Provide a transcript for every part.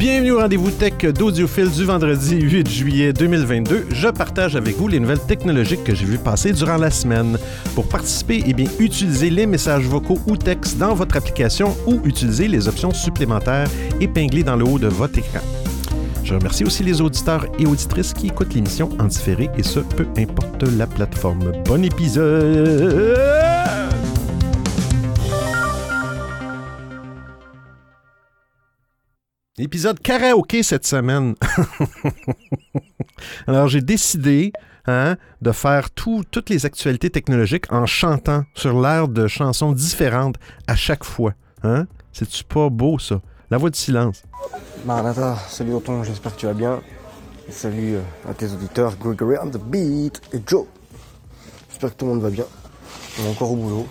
Bienvenue au rendez-vous tech d'Audiophile du vendredi 8 juillet 2022. Je partage avec vous les nouvelles technologiques que j'ai vues passer durant la semaine. Pour participer, eh bien, utilisez les messages vocaux ou textes dans votre application ou utilisez les options supplémentaires épinglées dans le haut de votre écran. Je remercie aussi les auditeurs et auditrices qui écoutent l'émission en différé et ce, peu importe la plateforme. Bon épisode! Épisode karaoké cette semaine. Alors, j'ai décidé hein, de faire toutes les actualités technologiques en chantant sur l'air de chansons différentes à chaque fois. Hein? C'est-tu pas beau, ça? La voix du silence. Maranatha, salut Anton, j'espère que tu vas bien. Salut euh, à tes auditeurs, Gregory on the beat et Joe. J'espère que tout le monde va bien. On est encore au boulot.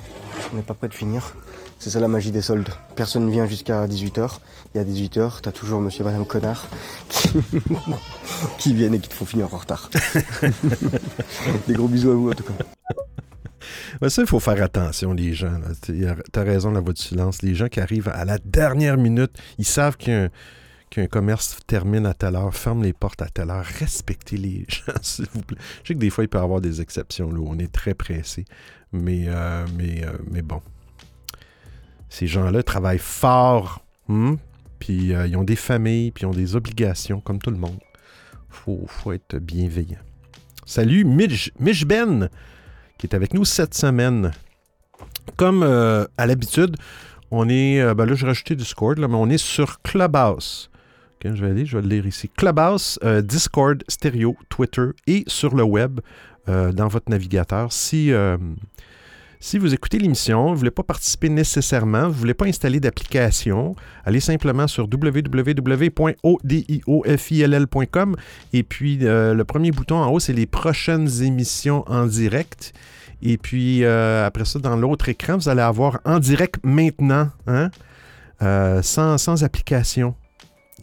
On n'est pas prêt de finir. C'est ça la magie des soldes. Personne ne vient jusqu'à 18h. Et à 18h, t'as toujours monsieur et madame connard qui, qui viennent et qui te font finir en retard. Des gros bisous à vous en tout cas. Ça, il faut faire attention, les gens. T'as raison, la voix du silence. Les gens qui arrivent à la dernière minute, ils savent qu'un commerce termine à telle heure, ferme les portes à telle heure. Respectez les gens, s'il vous plaît. Je sais que des fois, il peut y avoir des exceptions, là, où on est très pressé. Mais, euh, mais, euh, mais bon, ces gens-là travaillent fort, hmm? puis euh, ils ont des familles, puis ils ont des obligations, comme tout le monde. Faut, faut être bienveillant. Salut, Mitch, Ben, qui est avec nous cette semaine. Comme euh, à l'habitude, on est. Euh, ben là, je vais rajouter Discord, mais on est sur Clubhouse. je vais aller, je vais le lire ici. Clubhouse, Discord, Stereo, Twitter et sur le web dans votre navigateur. Si si vous écoutez l'émission, vous ne voulez pas participer nécessairement, vous ne voulez pas installer d'application, allez simplement sur www.odiofill.com et puis euh, le premier bouton en haut, c'est les prochaines émissions en direct. Et puis euh, après ça, dans l'autre écran, vous allez avoir en direct maintenant, hein, euh, sans, sans application.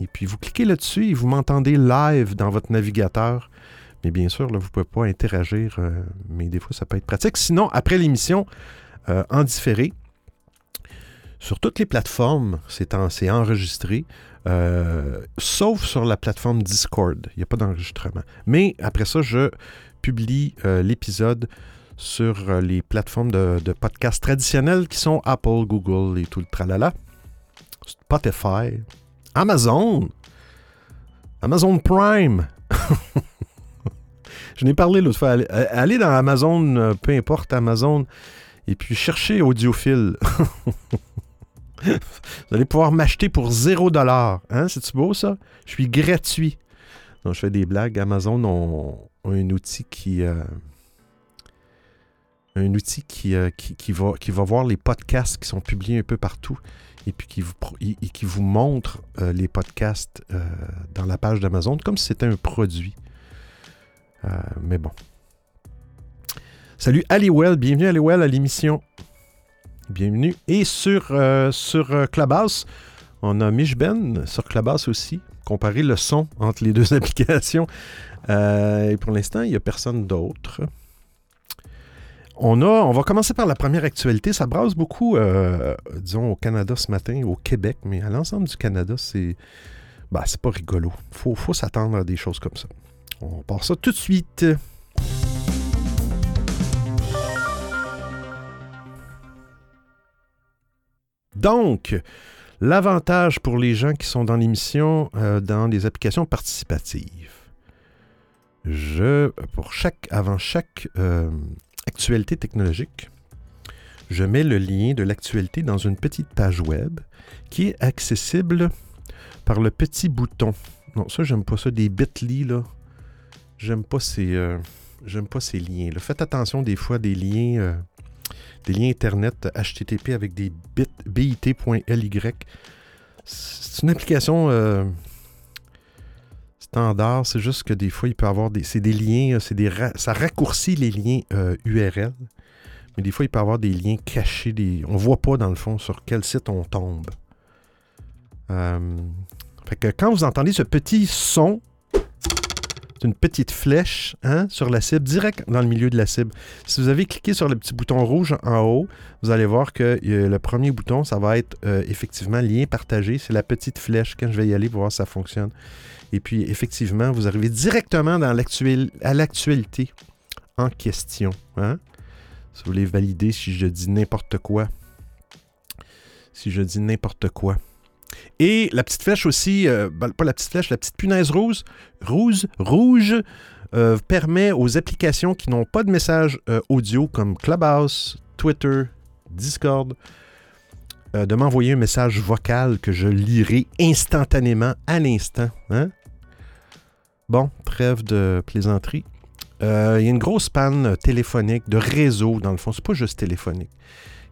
Et puis vous cliquez là-dessus et vous m'entendez live dans votre navigateur. Mais bien sûr, là, vous ne pouvez pas interagir, euh, mais des fois, ça peut être pratique. Sinon, après l'émission, euh, en différé, sur toutes les plateformes, c'est enregistré, euh, sauf sur la plateforme Discord. Il n'y a pas d'enregistrement. Mais après ça, je publie l'épisode sur les plateformes de, de podcasts traditionnelles qui sont Apple, Google et tout le tralala. Spotify, Amazon, Amazon Prime. Je n'ai parlé l'autre fois. Allez dans Amazon, euh, peu importe Amazon, et puis cherchez audiophile. Vous allez pouvoir m'acheter pour 0 Hein? C'est-tu beau ça? Je suis gratuit. Donc, je fais des blagues. Amazon ont, un outil qui. Euh, un outil euh, qui, qui, va, qui va voir les podcasts qui sont publiés un peu partout et puis qui vous, qui vous montre les podcasts dans la page d'Amazon comme si c'était un produit. Euh, mais bon. Salut Aliwell, bienvenue Aliwell à l'émission. Bienvenue. Et sur, euh, euh, Clubhouse, on a Ben sur Clubhouse aussi. Comparer le son entre les deux applications. et pour l'instant, il n'y a personne d'autre. On, va commencer par la première actualité. Ça brasse beaucoup, disons, au Canada ce matin, au Québec, mais à l'ensemble du Canada, c'est bah, c'est pas rigolo. Il faut, faut s'attendre à des choses comme ça. On part ça tout de suite. Donc, l'avantage pour les gens qui sont dans l'émission euh, dans les applications participatives. Je, pour chaque, avant chaque euh, actualité technologique, je mets le lien de l'actualité dans une petite page web qui est accessible par le petit bouton. Non, ça, j'aime pas ça, des bit.ly, là. J'aime pas ces. Euh, j'aime pas ces liens. Faites attention des fois des liens. Euh, des liens Internet HTTP avec des bit, bit.ly. C'est une application euh, standard. C'est juste que des fois, il peut avoir des. C'est des liens. C'est des ça raccourcit les liens URL. Mais des fois, il peut avoir des liens cachés. Des, on voit pas dans le fond sur quel site on tombe. fait que quand vous entendez ce petit son, une petite flèche hein, sur la cible, direct dans le milieu de la cible. Si vous avez cliqué sur le petit bouton rouge en haut, vous allez voir que euh, le premier bouton, ça va être euh, effectivement lien partagé. C'est la petite flèche. Quand je vais y aller pour voir si ça fonctionne. Et puis, effectivement, vous arrivez directement dans à l'actualité en question. Hein? Si vous voulez valider si je dis n'importe quoi. Si je dis n'importe quoi. Et la petite flèche aussi, euh, ben, pas la petite flèche, la petite punaise rouge, rouge, rouge euh, permet aux applications qui n'ont pas de message euh, audio comme Clubhouse, Twitter, Discord, de m'envoyer un message vocal que je lirai instantanément à l'instant. Hein? Bon, trêve de plaisanterie. Il y a une grosse panne téléphonique, de réseau, dans le fond. C'est pas juste téléphonique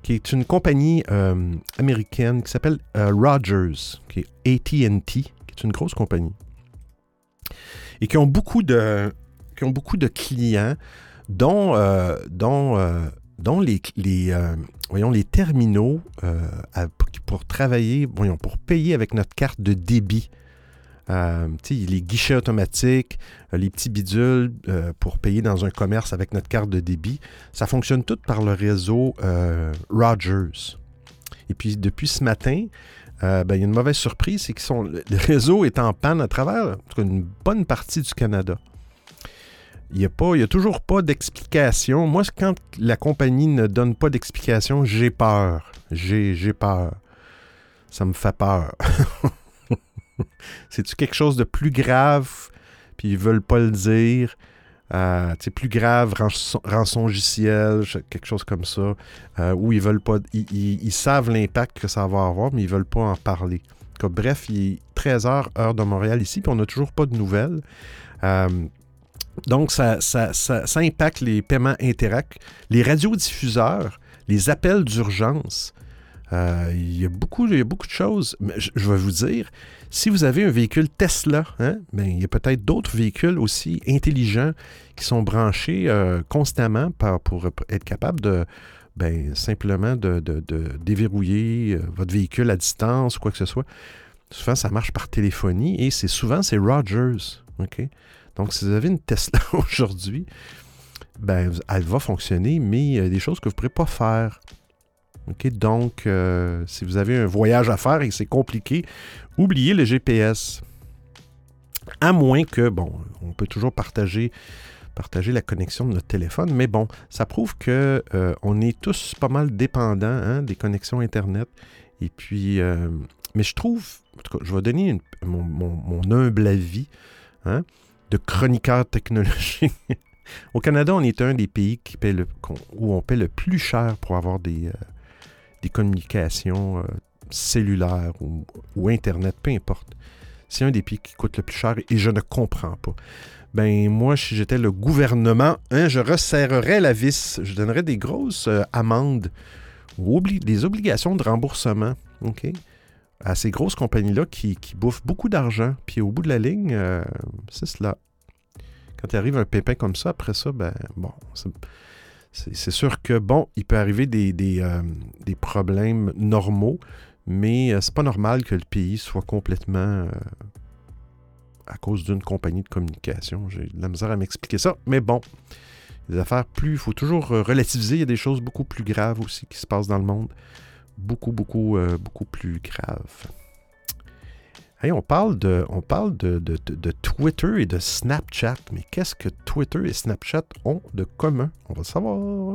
qui est une compagnie euh, américaine qui s'appelle euh, Rogers, qui est ATT, qui est une grosse compagnie, et qui ont beaucoup de, qui ont beaucoup de clients, dont, euh, les voyons, les terminaux pour travailler, voyons, pour payer avec notre carte de débit. Euh, les guichets automatiques, euh, les petits bidules euh, pour payer dans un commerce avec notre carte de débit, ça fonctionne tout par le réseau Rogers. Et puis depuis ce matin, ben, il y a une mauvaise surprise, c'est que le réseau est en panne à travers une bonne partie du Canada. Il n'y a, a toujours pas d'explication. Moi, quand la compagnie ne donne pas d'explication, j'ai peur. J'ai peur. Ça me fait peur. C'est-tu quelque chose de plus grave, puis ils veulent pas le dire? Euh, plus grave, rançon, logiciel, quelque chose comme ça, euh, où ils veulent pas, ils, savent l'impact que ça va avoir, mais ils veulent pas en parler. bref, il est 13h, heure de Montréal ici, puis on n'a toujours pas de nouvelles. Euh, donc, ça, ça, impacte les paiements Interac, les radiodiffuseurs, les appels d'urgence. Euh, il, y a beaucoup, y a beaucoup de choses. Je, vais vous dire, si vous avez un véhicule Tesla, hein, ben, il y a peut-être d'autres véhicules aussi intelligents qui sont branchés euh, constamment pour être capable de ben, simplement de, déverrouiller euh, votre véhicule à distance ou quoi que ce soit. Souvent, ça marche par téléphonie et c'est souvent c'est Rogers. Donc, si vous avez une Tesla aujourd'hui, ben, elle va fonctionner, mais il y a des choses que vous ne pourrez pas faire donc, euh, si vous avez un voyage à faire et c'est compliqué, oubliez le GPS. À moins que, bon, on peut toujours partager, la connexion de notre téléphone, mais bon, ça prouve que euh, on est tous pas mal dépendants hein, des connexions Internet. Et puis, euh, mais je trouve, en tout cas, je vais donner mon, humble avis hein, de chroniqueur technologique. Au Canada, on est un des pays où on paie le plus cher pour avoir des, des communications euh, cellulaires ou, Internet, peu importe. C'est un des pays qui coûte le plus cher et je ne comprends pas. Ben moi, si j'étais le gouvernement, hein, je resserrerais la vis. Je donnerais des grosses euh, amendes ou des obligations de remboursement, OK? À ces grosses compagnies-là qui, bouffent beaucoup d'argent. Puis au bout de la ligne, euh, c'est cela. Quand il arrive un pépin comme ça, après ça, ben bon, c'est sûr que, bon, il peut arriver des, euh, problèmes normaux, mais euh, c'est pas normal que le pays soit complètement euh, à cause d'une compagnie de communication. J'ai de la misère à m'expliquer ça, mais bon, les affaires plus, il faut toujours relativiser. Il y a des choses beaucoup plus graves aussi qui se passent dans le monde. Beaucoup, beaucoup, beaucoup plus graves on parle, de, on parle de, Twitter et de Snapchat, mais qu'est-ce que Twitter et Snapchat ont de commun? On va le savoir.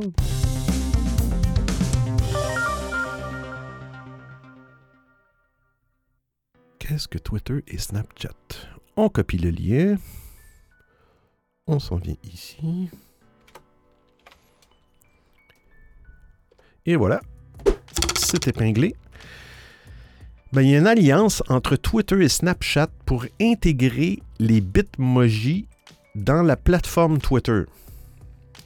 Qu'est-ce que Twitter et Snapchat? On copie le lien. On s'en vient ici. Et voilà. C'est épinglé. Ben, il y a une alliance entre Twitter et Snapchat pour intégrer les Bitmoji dans la plateforme Twitter.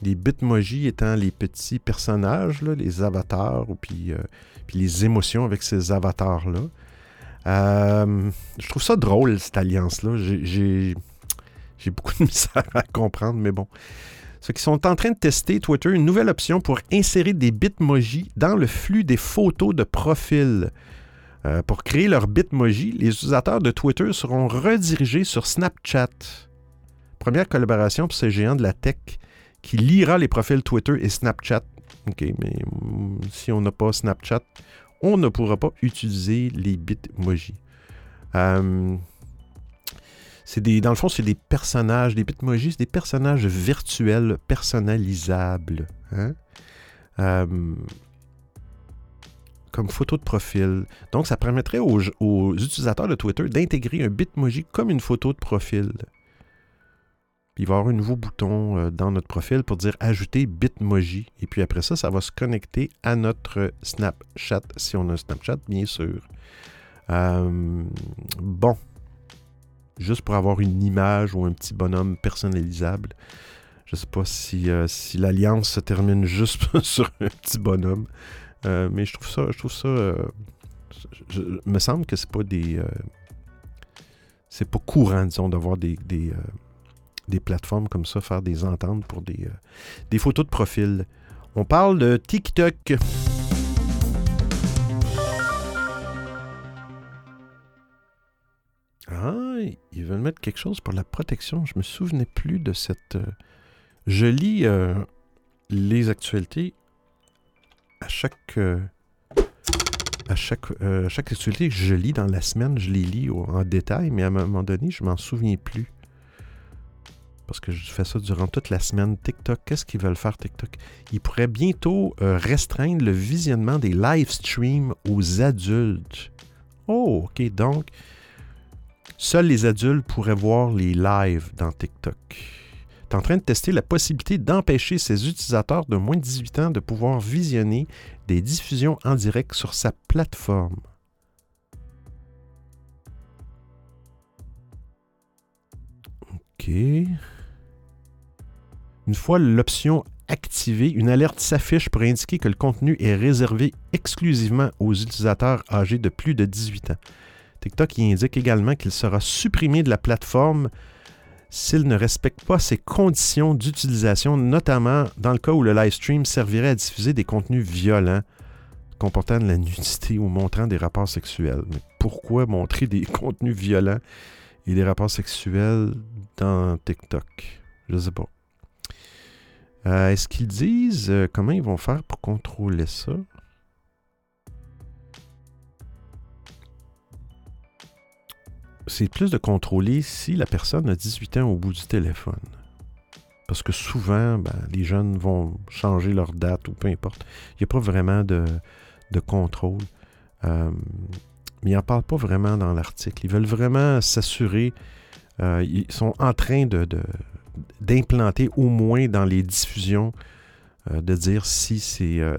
Les Bitmoji étant les petits personnages, les avatars, ou puis, euh, puis, les émotions avec ces avatars-là. Euh, je trouve ça drôle, cette alliance-là. J'ai beaucoup de misère à comprendre, mais bon. Ceux qui sont en train de tester Twitter une nouvelle option pour insérer des Bitmoji dans le flux des photos de profil. Euh, pour créer leur Bitmoji, les utilisateurs de Twitter seront redirigés sur Snapchat première collaboration pour ces géants de la tech qui lira les profils Twitter et Snapchat. OK, mais mm, si on n'a pas Snapchat, on ne pourra pas utiliser les bitmojis. Euh, dans le fond, c'est des personnages, des bitmojis, c'est des personnages virtuels personnalisables. Hein? Euh, comme photo de profil. Donc, ça permettrait aux, utilisateurs de Twitter d'intégrer un bitmoji comme une photo de profil. Il va y avoir un nouveau bouton euh, dans notre profil pour dire ajouter Bitmoji. Et puis après ça, ça va se connecter à notre Snapchat, si on a un Snapchat, bien sûr. Euh, bon. Juste pour avoir une image ou un petit bonhomme personnalisable. Je ne sais pas si, euh, si l'alliance se termine juste sur un petit bonhomme. Mais je trouve ça. Je trouve ça. je, me semble que c'est pas des. c'est pas courant, disons, d'avoir des des plateformes comme ça, faire des ententes pour des, euh, des photos de profil. On parle de TikTok. Ah, ils veulent mettre quelque chose pour la protection. Je me souvenais plus de cette. Euh, je lis euh, les actualités à chaque. chaque actualité que je lis dans la semaine, je les lis en détail, mais à un moment donné, je m'en souviens plus parce que je fais ça durant toute la semaine. TikTok, qu'est-ce qu'ils veulent faire TikTok? Ils pourraient bientôt euh, restreindre le visionnement des live streams aux adultes. Oh, ok, donc seuls les adultes pourraient voir les lives dans TikTok. En train de tester la possibilité d'empêcher ses utilisateurs de moins de 18 ans de pouvoir visionner des diffusions en direct sur sa plateforme. OK. Une fois l'option activée, une alerte s'affiche pour indiquer que le contenu est réservé exclusivement aux utilisateurs âgés de plus de 18 ans. TikTok indique également qu'il sera supprimé de la plateforme s'il ne respecte pas ses conditions d'utilisation, notamment dans le cas où le live stream servirait à diffuser des contenus violents comportant de la nudité ou montrant des rapports sexuels. Mais pourquoi montrer des contenus violents et des rapports sexuels dans TikTok? Je ne sais pas. Euh, est-ce qu'ils disent euh, comment ils vont faire pour contrôler ça? C'est plus de contrôler si la personne a 18 ans au bout du téléphone. Parce que souvent, ben, les jeunes vont changer leur date ou peu importe. Il n'y a pas vraiment de, contrôle. Euh, mais ils n'en parlent pas vraiment dans l'article. Ils veulent vraiment s'assurer. ils sont en train d'implanter au moins dans les diffusions, euh, de dire si c'est euh,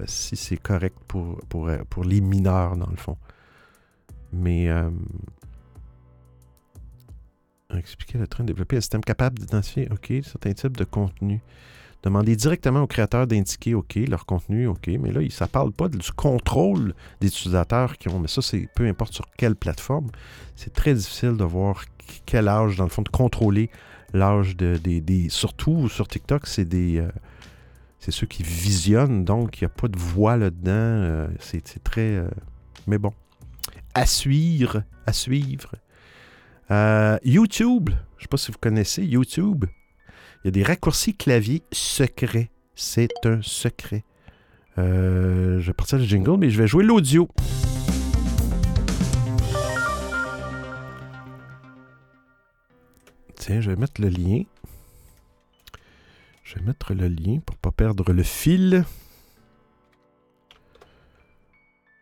correct euh, pour, les mineurs, dans le fond. Mais expliquer le train de développer un système capable d'identifier, OK, certains types de contenus. Demander directement aux créateurs d'indiquer, OK, leur contenu, OK, mais là, ça ne parle pas du contrôle des utilisateurs qui ont, mais ça, c'est peu importe sur quelle plateforme. C'est très difficile de voir quel âge, dans le fond, de contrôler l'âge de, des, Surtout sur TikTok, c'est des. Euh, c'est ceux qui visionnent, donc il n'y a pas de voix là-dedans. Euh, c'est très. Euh, mais bon. À suivre. À suivre. YouTube. Je ne sais pas si vous connaissez YouTube. Il y a des raccourcis clavier secrets. C'est un secret. je vais partir le jingle, mais je vais jouer l'audio. Tiens, je vais mettre le lien. Je vais mettre le lien pour ne pas perdre le fil.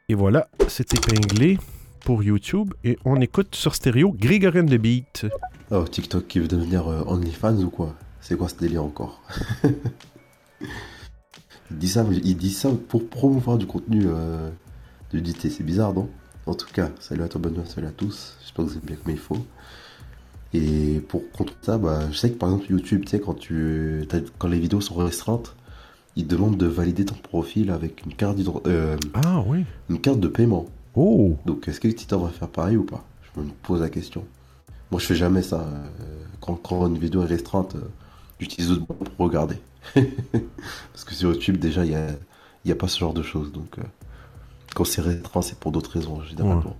Et voilà, c'est épinglé pour YouTube. Et on écoute sur stéréo Grégorien de Beat. Oh, TikTok qui veut devenir euh, OnlyFans ou quoi? C'est quoi ce délire encore? Il, dit ça, il dit ça pour promouvoir du contenu euh, de DT. C'est bizarre, non? En tout cas, salut à toi, bonne nuit, salut à tous. J'espère que vous êtes bien comme il faut. Et pour contre ça, bah, je sais que par exemple YouTube, tu sais, quand, tu, quand les vidéos sont restreintes, ils demandent de valider ton profil avec une carte, euh, ah, oui. une carte de paiement. Oh. Donc est-ce que l'éditeur va faire pareil ou pas? Je me pose la question. Moi je fais jamais ça. Euh, quand, quand, une vidéo est restreinte, euh, j'utilise d'autres pour regarder. Parce que sur YouTube déjà il n'y a, y a pas ce genre de choses. Donc quand c'est restreint c'est pour d'autres raisons généralement.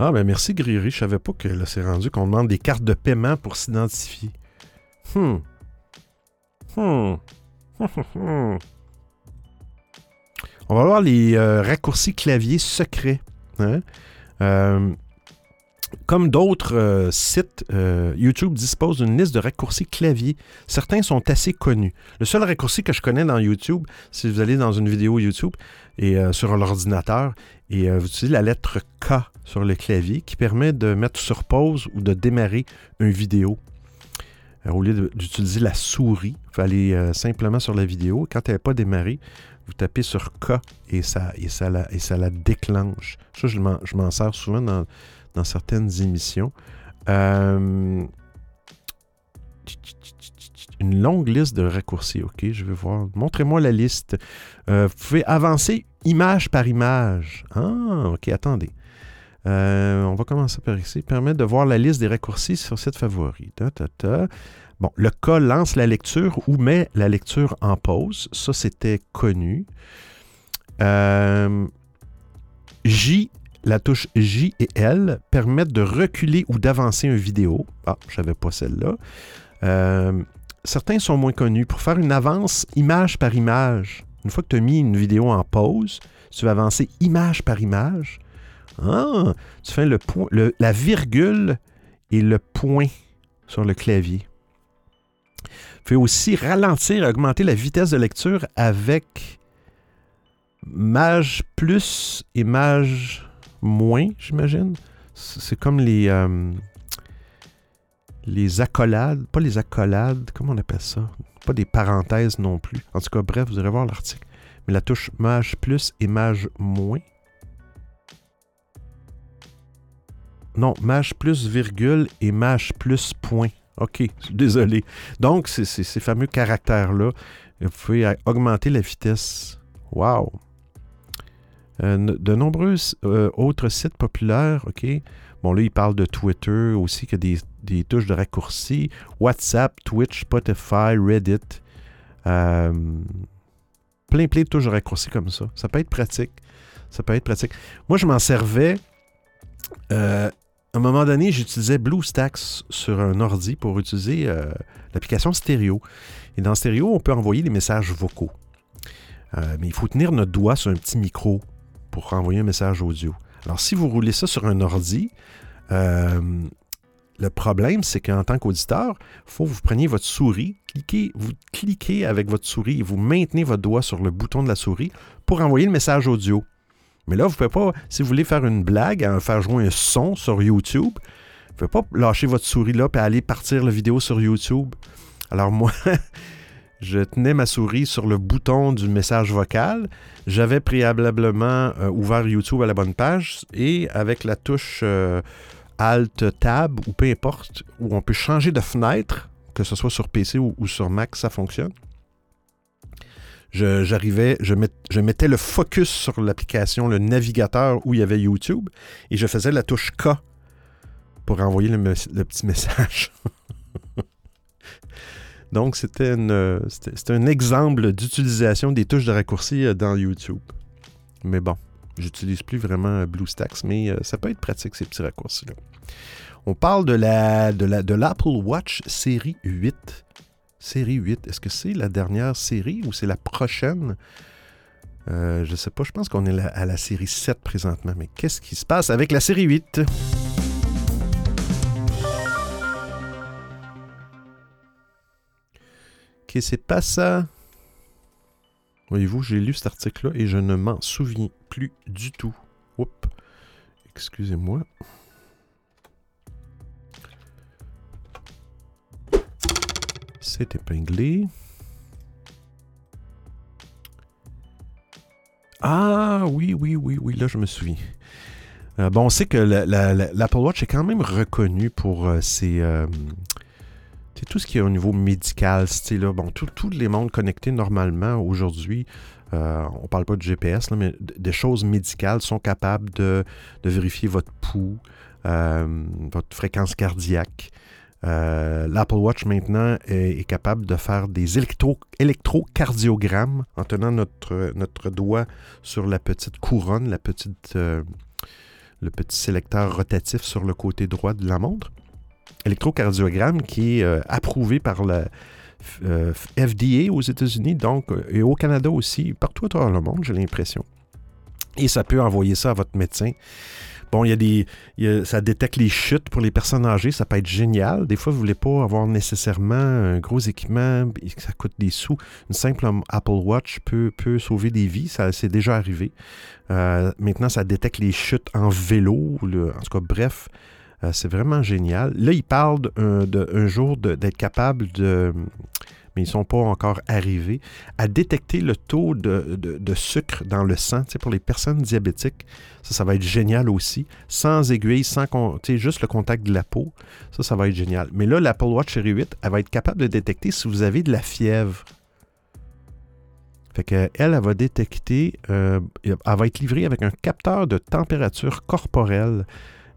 Ah, ben merci, Griri. Je savais pas que là, c'est rendu qu'on demande des cartes de paiement pour s'identifier. Hmm. Hmm. On va voir les euh, raccourcis clavier secrets. Hein? Euh, comme d'autres euh, sites, YouTube dispose d'une liste de raccourcis clavier. Certains sont assez connus. Le seul raccourci que je connais dans YouTube, si vous allez dans une vidéo YouTube et sur l'ordinateur et vous utilisez la lettre K sur le clavier qui permet de mettre sur pause ou de démarrer une vidéo. au lieu d'utiliser la souris, vous allez simplement sur la vidéo. Quand elle n'est pas démarrée, vous tapez sur K et ça, et ça, la, et ça la déclenche. Ça, je m'en sers souvent dans, dans certaines émissions. Euh, une longue liste de raccourcis. OK, je vais voir. Montrez-moi la liste. Euh, vous pouvez avancer image par image. Ah, OK, attendez. Euh, on va commencer par ici. Permettre de voir la liste des raccourcis sur cette favori. Ta, ta, ta. Bon, le cas lance la lecture ou met la lecture en pause. Ça, c'était connu. Euh, J, la touche J et L permettent de reculer ou d'avancer une vidéo. Ah, je n'avais pas celle-là. Euh, certains sont moins connus. Pour faire une avance image par image, une fois que tu as mis une vidéo en pause, tu vas avancer image par image. Ah, tu fais la virgule et le point sur le clavier pouvez aussi ralentir augmenter la vitesse de lecture avec Mage plus et Mage moins, j'imagine. C'est comme les, euh, les accolades, pas les accolades, comment on appelle ça? Pas des parenthèses non plus. En tout cas, bref, vous irez voir l'article. Mais la touche Mage plus et Mage moins. Non, Mage plus virgule et Mage plus point. OK, désolé. Donc, ces fameux caractères-là. Vous pouvez augmenter la vitesse. Wow! Euh, de nombreux euh, autres sites populaires, OK? Bon, là, il parle de Twitter aussi, qui a des, touches de raccourcis. WhatsApp, Twitch, Spotify, Reddit. Euh, plein, plein de touches de raccourcis comme ça. Ça peut être pratique. Ça peut être pratique. Moi, je m'en servais à un moment donné, j'utilisais BlueStacks sur un ordi pour utiliser euh, l'application stéréo. Et dans stéréo, on peut envoyer des messages vocaux. Euh, mais il faut tenir notre doigt sur un petit micro pour envoyer un message audio. Alors, si vous roulez ça sur un ordi, euh, le problème, c'est qu'en tant qu'auditeur, il faut que vous preniez votre souris, cliquez, vous cliquez avec votre souris et vous maintenez votre doigt sur le bouton de la souris pour envoyer le message audio. Mais là, vous ne pouvez pas, si vous voulez faire une blague, faire jouer un son sur YouTube, vous ne pouvez pas lâcher votre souris là et aller partir la vidéo sur YouTube. Alors moi, je tenais ma souris sur le bouton du message vocal. J'avais préalablement euh, ouvert YouTube à la bonne page et avec la touche euh, Alt Tab ou peu importe, où on peut changer de fenêtre, que ce soit sur PC ou sur Mac, ça fonctionne je, mettais le focus sur l'application, le navigateur où il y avait YouTube, et je faisais la touche K pour envoyer le, petit message. Donc, c'était, un exemple d'utilisation des touches de raccourci euh, dans YouTube. Mais bon, j'utilise plus vraiment euh, BlueStacks, mais euh, ça peut être pratique, ces petits raccourcis-là. On parle de, la, de, la, de l'Apple Watch série 8 série 8. Est-ce que c'est la dernière série ou c'est la prochaine? Euh, je sais pas, je pense qu'on est à la série 7 présentement. Mais qu'est-ce qui se passe avec la série 8? Qu'est-ce qui se passe? Voyez-vous, j'ai lu cet article-là et je ne m'en souviens plus du tout. Oups. Excusez-moi. C'est épinglé. Ah oui, oui, oui, oui, là je me souviens. Euh, bon, on sait que l'Apple Watch est quand même reconnu pour euh, ses... Euh, tout ce qui est au niveau médical, là, bon, tous les mondes connectés normalement aujourd'hui, on parle pas de GPS, mais des choses médicales sont capables de vérifier votre pouls, votre fréquence cardiaque, euh, L'Apple Watch maintenant est, capable de faire des électro, électrocardiogrammes en tenant notre, doigt sur la petite couronne, euh, le petit sélecteur rotatif sur le côté droit de la montre. électrocardiogramme qui est approuvé par la FDA aux États-Unis, donc, et au Canada aussi, partout à travers le monde, j'ai l'impression. Et ça peut envoyer ça à votre médecin. Bon, il y a des. ça détecte les chutes pour les personnes âgées, ça peut être génial. Des fois, vous ne voulez pas avoir nécessairement un gros équipement, ça coûte des sous. Une simple Apple Watch peut, peut sauver des vies, ça c'est déjà arrivé. Euh, maintenant, ça détecte les chutes en vélo, en tout cas, bref. Euh, c'est vraiment génial. Là, il parle d'un jour d'être capable de mais ils ne sont pas encore arrivés, à détecter le taux de, sucre dans le sang. pour les personnes diabétiques, ça, ça va être génial aussi. Sans aiguille, sans juste le contact de la peau, ça, ça va être génial. Mais là, l'Apple Watch Série 8, elle va être capable de détecter si vous avez de la fièvre. Fait qu'elle, elle va détecter, euh, elle va être livrée avec un capteur de température corporelle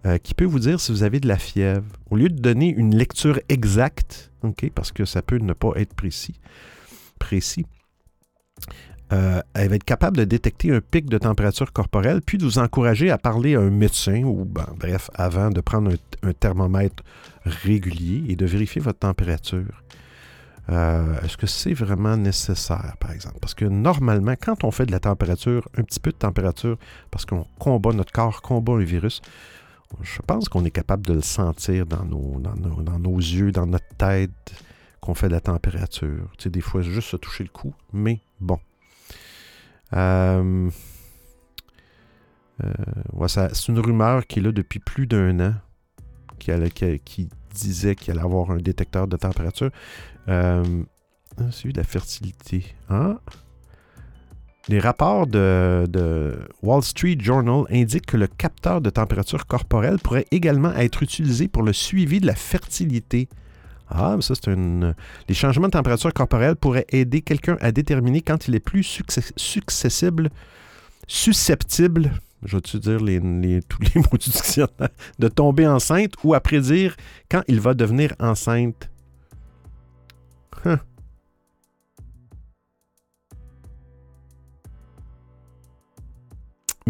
euh, qui peut vous dire si vous avez de la fièvre. Au lieu de donner une lecture exacte, parce que ça peut ne pas être précis, précis euh, elle va être capable de détecter un pic de température corporelle, puis de vous encourager à parler à un médecin ou, ben, bref, avant de prendre un, thermomètre régulier et de vérifier votre température. Euh, est-ce que c'est vraiment nécessaire, par exemple? Parce que normalement, quand on fait de la température, un petit peu de température, parce qu'on combat notre corps, combat un virus, je pense qu'on est capable de le sentir dans nos, dans nos, yeux, dans notre tête, qu'on fait de la température. Tu sais, des fois, juste se toucher le cou, mais bon. Euh, euh, c'est une rumeur qui est là depuis plus d'un an, qui, disait qu'il allait avoir un détecteur de température. Euh, ah, c'est de la fertilité. Ah! Les rapports de, Wall Street Journal indiquent que le capteur de température corporelle pourrait également être utilisé pour le suivi de la fertilité. Ah, ça, c'est une. Les changements de température corporelle pourraient aider quelqu'un à déterminer quand il est plus susceptible, je vais-tu dire tous les mots du dictionnaire, de tomber enceinte ou à prédire quand il va devenir enceinte. Huh.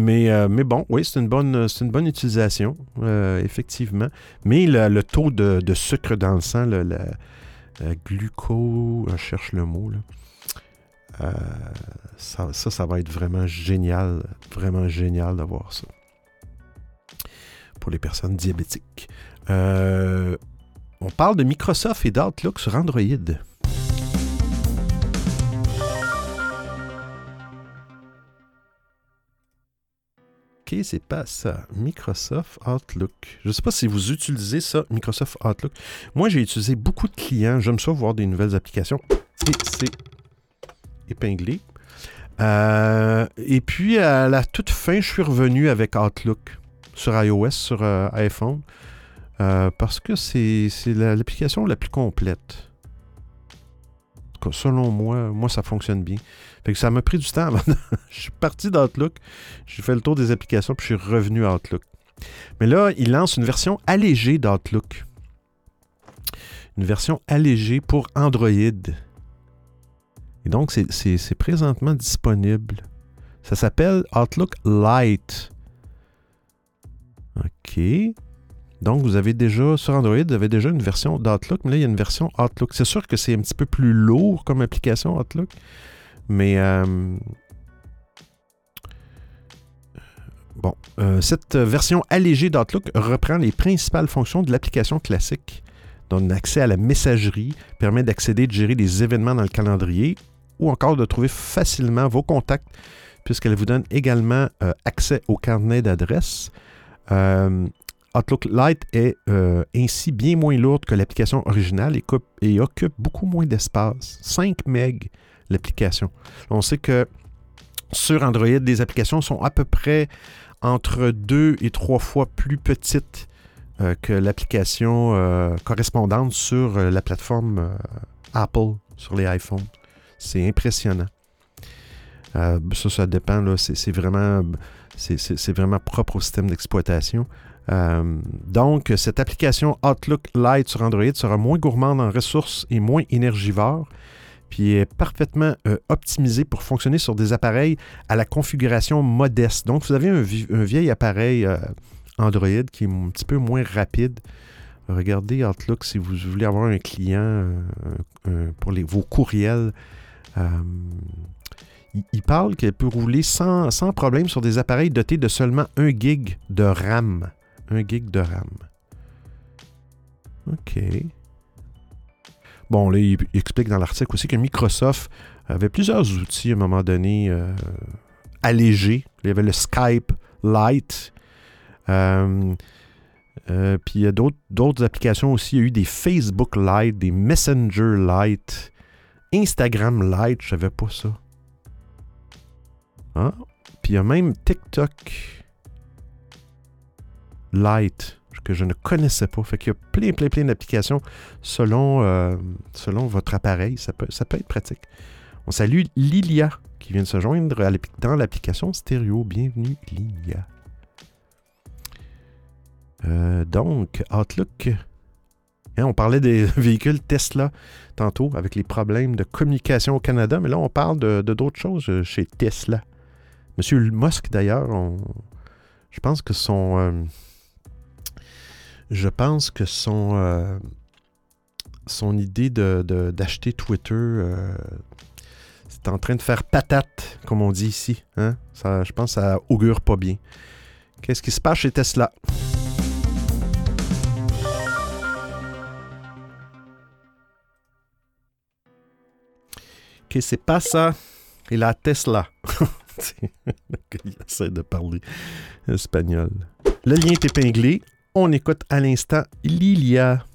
Mais, euh, mais bon, oui, c'est une bonne, une bonne utilisation, euh, effectivement. Mais le, taux de, sucre dans le sang, le, gluco, je cherche le mot, euh, ça, ça, va être vraiment génial, vraiment génial d'avoir ça. Pour les personnes diabétiques. on parle de Microsoft et d'Outlook sur Android. C'est pas ça. Microsoft Outlook. Je ne sais pas si vous utilisez ça, Microsoft Outlook. Moi, j'ai utilisé beaucoup de clients. J'aime ça voir des nouvelles applications. Et c'est épinglé. Euh, et puis, à la toute fin, je suis revenu avec Outlook sur iOS, sur euh, iPhone, euh, parce que c'est l'application la plus complète selon moi, moi, ça fonctionne bien. Fait que ça m'a pris du temps je suis parti d'Outlook, j'ai fait le tour des applications, puis je suis revenu à Outlook. Mais là, il lance une version allégée d'Outlook. Une version allégée pour Android. Et donc, c'est présentement disponible. Ça s'appelle Outlook Lite. OK. Donc, vous avez déjà, sur Android, vous avez déjà une version d'Outlook, mais là, il y a une version Outlook. C'est sûr que c'est un petit peu plus lourd comme application Outlook, mais euh, bon, euh, cette version allégée d'Outlook reprend les principales fonctions de l'application classique. Donne accès à la messagerie, permet d'accéder, de gérer des événements dans le calendrier ou encore de trouver facilement vos contacts, puisqu'elle vous donne également euh, accès au carnet d'adresses. Outlook Lite est euh, ainsi bien moins lourde que l'application originale et, occupe beaucoup moins d'espace. 5 MB l'application. On sait que sur Android, les applications sont à peu près entre 2 et 3 fois plus petites euh, que l'application euh, correspondante sur la plateforme Apple sur les iPhones. C'est impressionnant. ça, ça dépend. C'est vraiment, vraiment propre au système d'exploitation. Euh, donc, cette application Outlook Lite sur Android sera moins gourmande en ressources et moins énergivore, puis est parfaitement euh, optimisée pour fonctionner sur des appareils à la configuration modeste. Donc, vous avez un, vieil appareil euh, Android qui est un petit peu moins rapide. Regardez Outlook si vous voulez avoir un client pour vos courriels. il, parle qu'elle peut rouler sans, sans, problème sur des appareils dotés de seulement 1 gig de RAM. 1 gig de RAM. OK. Bon, là, il, explique dans l'article aussi que Microsoft avait plusieurs outils à un moment donné euh, allégés. Il y avait le Skype Lite. Euh, euh, puis il y a d'autres applications aussi. Il y a eu des Facebook Lite, des Messenger Lite, Instagram Lite, je savais pas ça. Hein? Puis il y a même TikTok Lite que je ne connaissais pas. Fait qu'il y a plein, plein, plein d'applications selon, euh, selon votre appareil. Ça peut, ça peut être pratique. On salue Lilia qui vient de se joindre dans l'application stéréo. Bienvenue, Lilia. Euh, donc, Outlook. Hein, on parlait des véhicules Tesla tantôt avec les problèmes de communication au Canada, mais là, on parle de d'autres choses euh, chez Tesla. Monsieur Musk, d'ailleurs, je pense que son, je pense que son, euh, son idée d'acheter de, Twitter, euh, c'est en train de faire patate, comme on dit ici. Hein? Ça, je pense que ça augure pas bien. Qu'est-ce qui se passe chez Tesla? Qu'est-ce qui se passe Et la Tesla. Il essaie de parler espagnol. Le lien est épinglé. On écoute à l'instant Lilia.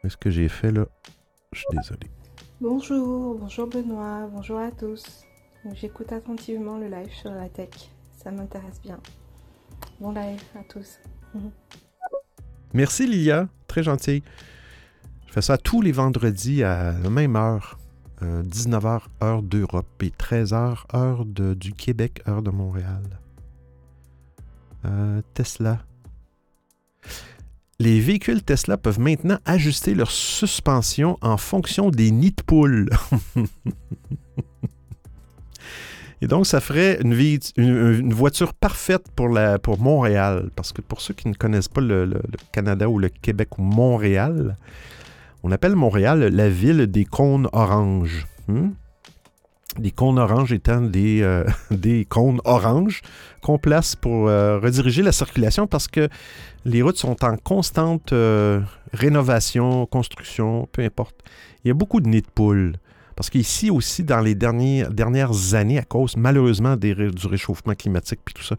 Qu'est-ce que j'ai fait là? Je suis désolé. Bonjour, bonjour Benoît, bonjour à tous. J'écoute attentivement le live sur la tech. Ça m'intéresse bien. Bon live à tous. Merci Lilia, très gentil. Je fais ça tous les vendredis à la même heure. 19h euh, heure d'Europe et 13h heure du Québec, heure de Montréal. Euh, Tesla. Les véhicules Tesla peuvent maintenant ajuster leur suspension en fonction des nids de poules. Et donc, ça ferait une, voiture parfaite pour, Montréal. Parce que pour ceux qui ne connaissent pas le, Canada ou le Québec ou Montréal, on appelle Montréal la ville des cônes oranges. Hmm? Des cônes oranges étant des, euh, des cônes oranges qu'on place pour euh, rediriger la circulation parce que les routes sont en constante euh, rénovation, construction, peu importe. Il y a beaucoup de nids de poules. Parce qu'ici aussi, dans les dernières, dernières années, à cause malheureusement du réchauffement climatique puis tout ça,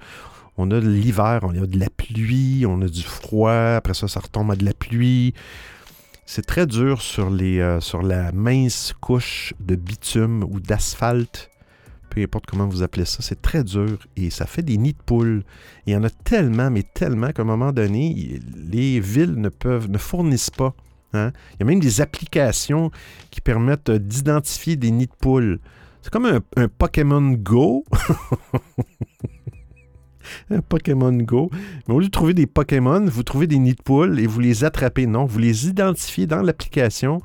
on a de l'hiver, on a de la pluie, on a du froid, après ça, ça retombe à de la pluie. C'est très dur sur, les, euh, sur la mince couche de bitume ou d'asphalte, peu importe comment vous appelez ça. C'est très dur et ça fait des nids de poules. il y en a tellement, mais tellement qu'à un moment donné, les villes ne peuvent, ne fournissent pas. Hein. Il y a même des applications qui permettent d'identifier des nids de poules. C'est comme un, un Pokémon Go. Pokémon Go. Mais au lieu de trouver des Pokémon, vous trouvez des nids de poules et vous les attrapez. Non, vous les identifiez dans l'application.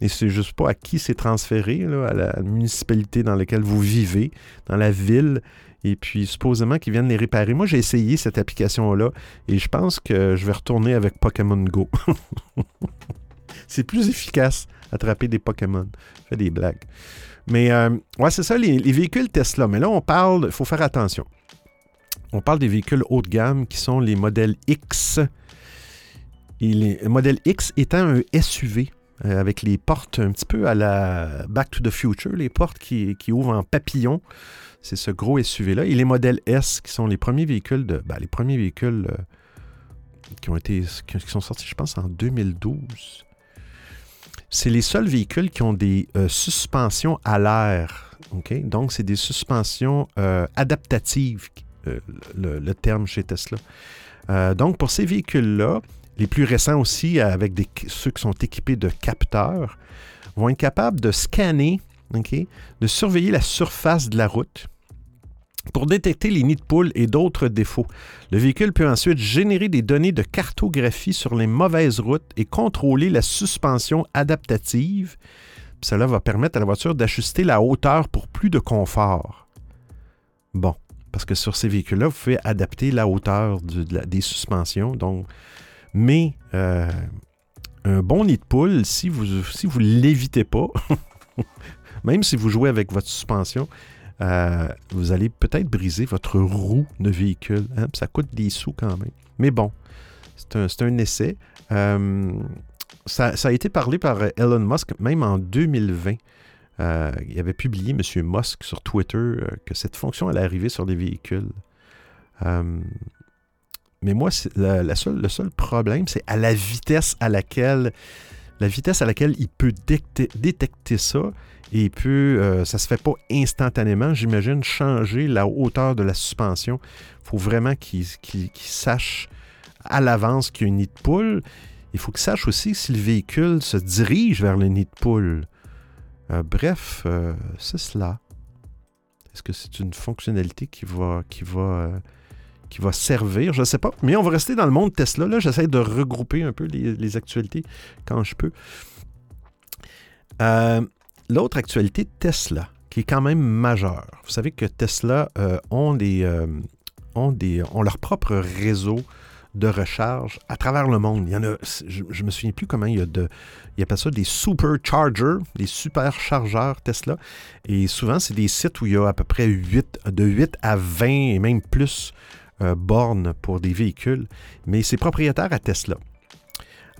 Et c'est juste pas à qui c'est transféré, à la municipalité dans laquelle vous vivez, dans la ville. Et puis, supposément qu'ils viennent les réparer. Moi, j'ai essayé cette application-là et je pense que je vais retourner avec Pokémon Go. c'est plus efficace, attraper des Pokémon. Je fais des blagues. Mais, euh, ouais, c'est ça, les, les, véhicules Tesla. Mais là, on parle, il faut faire attention on parle des véhicules haut de gamme qui sont les modèles X. Et les modèles X étant un SUV euh, avec les portes un petit peu à la Back to the Future, les portes qui, ouvrent en papillon. C'est ce gros SUV-là. Et les modèles S qui sont les premiers véhicules de. Ben, les premiers véhicules euh, qui ont été. Qui, sont sortis, je pense, en 2012. C'est les seuls véhicules qui ont des euh, suspensions à l'air. Donc, c'est des suspensions adaptatives le, terme chez Tesla. Euh, donc, pour ces véhicules-là, les plus récents aussi, avec ceux qui sont équipés de capteurs, vont être capables de scanner, de surveiller la surface de la route pour détecter les nids de poules et d'autres défauts. Le véhicule peut ensuite générer des données de cartographie sur les mauvaises routes et contrôler la suspension adaptative. cela va permettre à la voiture d'ajuster la hauteur pour plus de confort. Bon, parce que sur ces véhicules-là, vous pouvez adapter la hauteur des suspensions. Donc, mais euh, un bon nid de poule, si vous ne si vous l'évitez pas, même si vous jouez avec votre suspension, euh, vous allez peut-être briser votre roue de véhicule. Hein, ça coûte des sous quand même. Mais bon, c'est un, essai. Euh, ça, a été parlé par Elon Musk même en 2020. Euh, il avait publié, M. Musk, sur Twitter, que cette fonction allait arriver sur des véhicules. mais moi, le seul problème, c'est à la vitesse à laquelle la vitesse à laquelle il peut détecter ça et peut, euh, ça ne se fait pas instantanément, j'imagine, changer la hauteur de la suspension. Il faut vraiment qu'il sache à l'avance qu'il y a un nid de poule. Il faut qu'il sache aussi si le véhicule se dirige vers le nid de poule. Euh, bref, euh, c'est cela. Est-ce que c'est une fonctionnalité qui va, va servir? Je ne sais pas. Mais on va rester dans le monde Tesla. Là, j'essaie de regrouper un peu les, actualités quand je peux. Euh, l'autre actualité, Tesla, qui est quand même majeure. Vous savez que Tesla euh, euh, ont leur propre réseau de recharge à travers le monde. Il y en a, je ne me souviens plus comment il y a de. Il appelle ça des superchargers, des superchargeurs Tesla. Et souvent, c'est des sites où il y a à peu près 8, de 8 à 20 et même plus euh, bornes pour des véhicules. Mais c'est propriétaire à Tesla.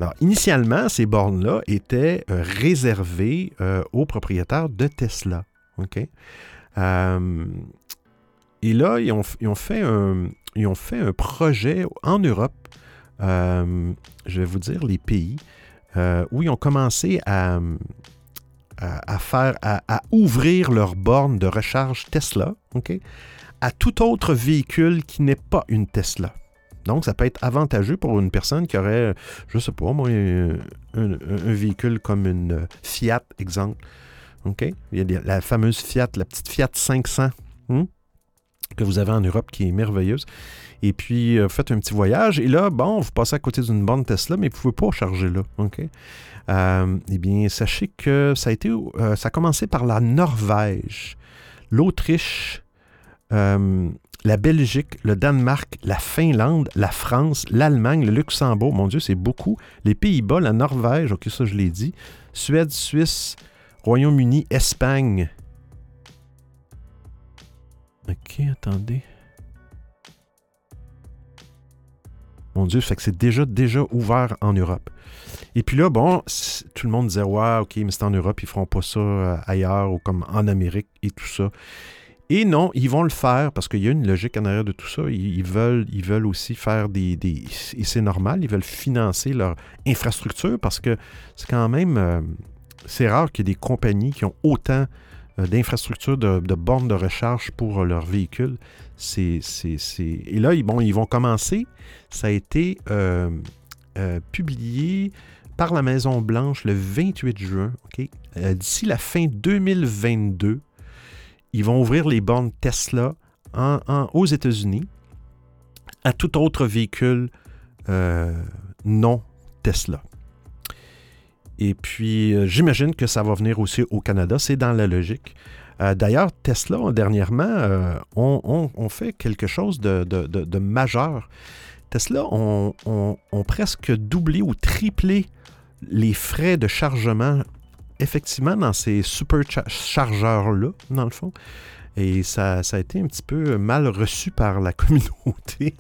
Alors, initialement, ces bornes-là étaient euh, réservées euh, aux propriétaires de Tesla. OK? Et là, ils ont, fait un, ils ont fait un projet en Europe, je vais vous dire les pays, où ils ont commencé à, faire, à, ouvrir leurs bornes de recharge Tesla, OK? À tout autre véhicule qui n'est pas une Tesla. Donc, ça peut être avantageux pour une personne qui aurait, je ne sais pas, moi, un, véhicule comme une Fiat, exemple. OK? Il y a la fameuse Fiat, la petite Fiat 500 hmm, que vous avez en Europe qui est merveilleuse. Et puis, euh, faites un petit voyage. Et là, bon, vous passez à côté d'une borne Tesla, mais vous ne pouvez pas charger là. OK? Euh, eh bien, sachez que ça a été, euh, ça a commencé par la Norvège, l'Autriche, la Belgique, le Danemark, la Finlande, la France, l'Allemagne, le Luxembourg, mon Dieu, c'est beaucoup. Les Pays-Bas, la Norvège, ok, ça je l'ai dit. Suède, Suisse, Royaume-Uni, Espagne. Ok, attendez. Mon Dieu, fait que c'est déjà, déjà ouvert en Europe. Et puis là, bon, tout le monde disait, ouais, ok, mais c'est en Europe, ils feront pas ça euh, ailleurs ou comme en Amérique et tout ça. Et non, ils vont le faire parce qu'il y a une logique en arrière de tout ça. Ils, veulent, ils veulent aussi faire des, des et c'est normal, ils veulent financer leur infrastructure parce que c'est quand même, euh, c'est rare qu'il y ait des compagnies qui ont autant d'infrastructures de, bornes de recharge pour leurs véhicules. Et là, ils, bon, ils vont commencer. Ça a été euh, publié par la Maison Blanche le 28 juin. D'ici la fin 2022, ils vont ouvrir les bornes Tesla aux États-Unis à tout autre véhicule euh, non Tesla. Et puis, euh, j'imagine que ça va venir aussi au Canada. C'est dans la logique. Euh, d'ailleurs, Tesla, dernièrement, ont fait quelque chose de, majeur. Tesla ont, ont, presque doublé ou triplé les frais de chargement effectivement dans ces superchargeurs-là, dans le fond. Et ça, ça, a été un petit peu mal reçu par la communauté.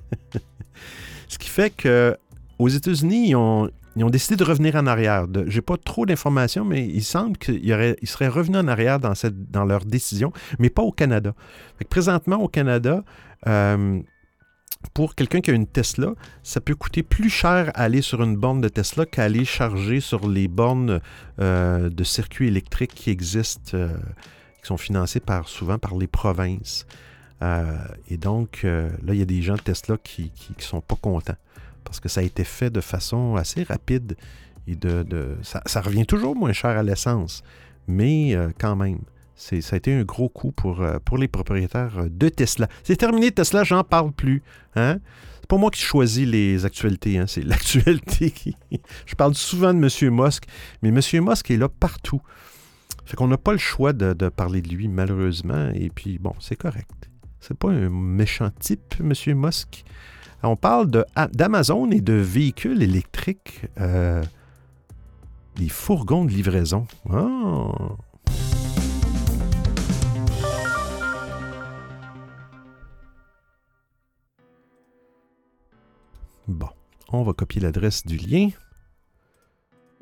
Ce qui fait que aux États-Unis, ils ont, ils ont, décidé de revenir en arrière. Je n'ai pas trop d'informations, mais il semble qu'ils ils seraient revenus en arrière dans, cette, dans leur décision, mais pas au Canada. présentement, au Canada, euh, pour quelqu'un qui a une Tesla, ça peut coûter plus cher aller sur une borne de Tesla qu'aller charger sur les bornes euh, de circuits électriques qui existent, euh, qui sont financées par, souvent par les provinces. Et donc, là, il y a des gens de Tesla qui ne sont pas contents parce que ça a été fait de façon assez rapide et de, ça, revient toujours moins cher à l'essence, mais quand même ça a été un gros coup pour, euh, pour les propriétaires euh, de Tesla. C'est terminé Tesla, j'en parle plus. Hein? C'est pas moi qui choisis les actualités, hein? c'est l'actualité. Je parle souvent de M. Musk, mais M. Musk est là partout. Fait qu'on n'a pas le choix de, parler de lui, malheureusement, et puis bon, c'est correct. C'est pas un méchant type, M. Musk. On parle d'Amazon et de véhicules électriques. Euh, des fourgons de livraison. Ah! Bon, on va copier l'adresse du lien.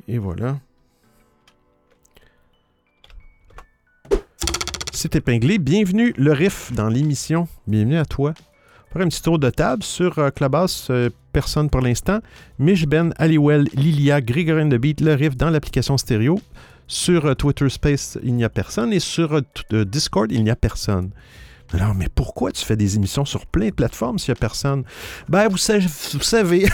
Et voilà. C'est épinglé. Bienvenue, le riff, dans l'émission. Bienvenue à toi. Faire un petit tour de table sur euh, Clubhouse. Euh, personne pour l'instant. Mich Ben, Aliwell, Lilia, Grégorine de Beat, le riff dans l'application stéréo. Sur euh, Twitter Space, il n'y a personne. Et sur Discord, il n'y a personne. Alors, mais pourquoi tu fais des émissions sur plein de plateformes s'il n'y a personne? Ben, vous savez,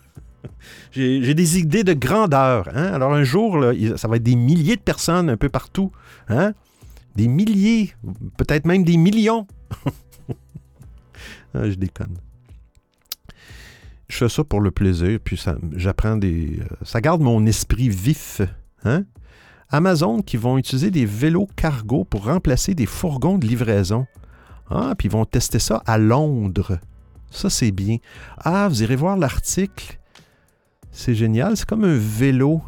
j'ai des idées de grandeur. Hein? Alors, un jour, ça va être des milliers de personnes un peu partout. Hein? Des milliers, peut-être même des millions. ah, je déconne. Je fais ça pour le plaisir, puis ça, j'apprends des. Euh, ça garde mon esprit vif. Hein? Amazon qui vont utiliser des vélos cargo pour remplacer des fourgons de livraison. Ah, puis ils vont tester ça à Londres. Ça, c'est bien. Ah, vous irez voir l'article. C'est génial. C'est comme un vélo.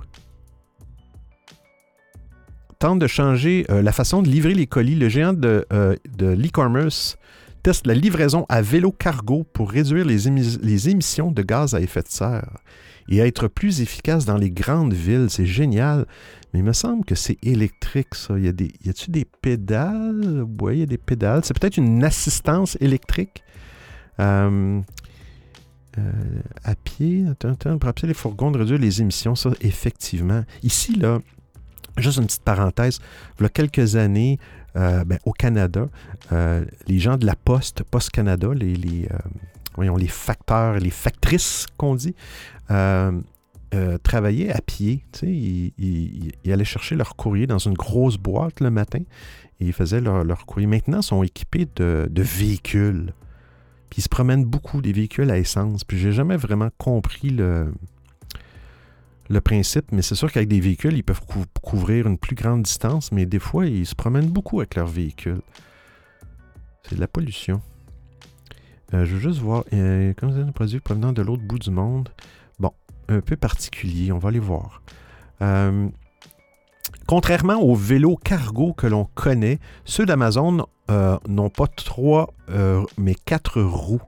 Tente de changer euh, la façon de livrer les colis. Le géant de, euh, de l'e-commerce teste la livraison à vélo cargo pour réduire les, émissions de gaz à effet de serre et être plus efficace dans les grandes villes. C'est génial. Mais il me semble que c'est électrique, ça. Y a des, y a-tu des pédales? Oui, il y a des pédales. C'est peut-être une assistance électrique. Euh, euh, à pied, pour appeler les fourgons de réduire les émissions, ça, effectivement. Ici, là, juste une petite parenthèse, il y a quelques années, euh, ben, au Canada, les gens de la Poste, Poste Canada, les, les, voyons, les facteurs, les factrices qu'on dit, euh, travaillaient à pied. Ils, ils, allaient chercher leur courrier dans une grosse boîte le matin et ils faisaient leur, courrier. Maintenant, ils sont équipés de, véhicules. Puis ils se promènent beaucoup, des véhicules à essence. Puis j'ai jamais vraiment compris le, le principe, mais c'est sûr qu'avec des véhicules, ils peuvent couvrir une plus grande distance, mais des fois, ils se promènent beaucoup avec leurs véhicules. C'est de la pollution. Euh, je veux juste voir, comme vous un produit provenant de l'autre bout du monde? Un peu particulier. On va aller voir. Euh, contrairement aux vélos cargo que l'on connaît, ceux d'Amazon euh, n'ont pas trois, mais quatre roues.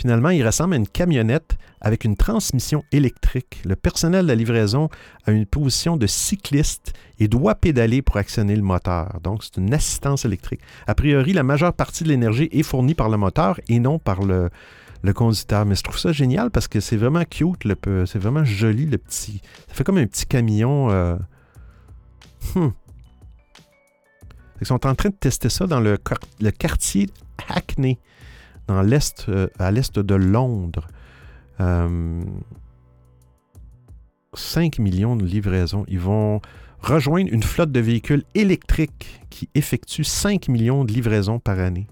Finalement, ils ressemblent à une camionnette avec une transmission électrique. Le personnel de la livraison a une position de cycliste et doit pédaler pour actionner le moteur. Donc, c'est une assistance électrique. A priori, la majeure partie de l'énergie est fournie par le moteur et non par le, le conducteur. Mais je trouve ça génial parce que c'est vraiment cute, c'est vraiment joli le petit. Ça fait comme un petit camion. Euh... Hmm. Ils sont en train de tester ça dans le, le quartier Hackney, euh, à l'est de Londres. 5 euh, millions de livraisons. Ils vont rejoindre une flotte de véhicules électriques qui effectue 5 millions de livraisons par année.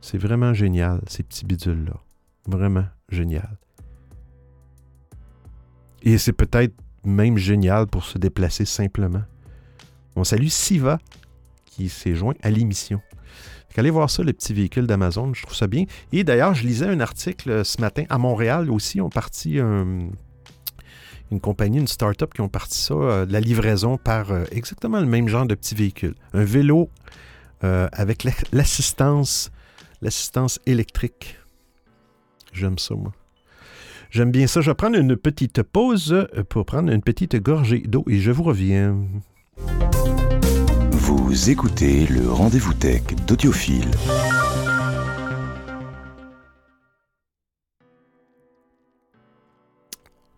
C'est vraiment génial, ces petits bidules-là. Vraiment génial. Et c'est peut-être même génial pour se déplacer simplement. On salue Siva qui s'est joint à l'émission. Allez voir ça, le petit véhicule d'Amazon, je trouve ça bien. Et d'ailleurs, je lisais un article ce matin à Montréal aussi, on parti euh, une compagnie, une start-up qui ont parti ça, euh, la livraison par euh, exactement le même genre de petit véhicule. Un vélo avec l'assistance l'assistance électrique. J'aime ça, moi. J'aime bien ça. Je vais prendre une petite pause euh, pour prendre une petite gorgée d'eau et je vous reviens. Vous écoutez le rendez-vous tech d'Audiophile.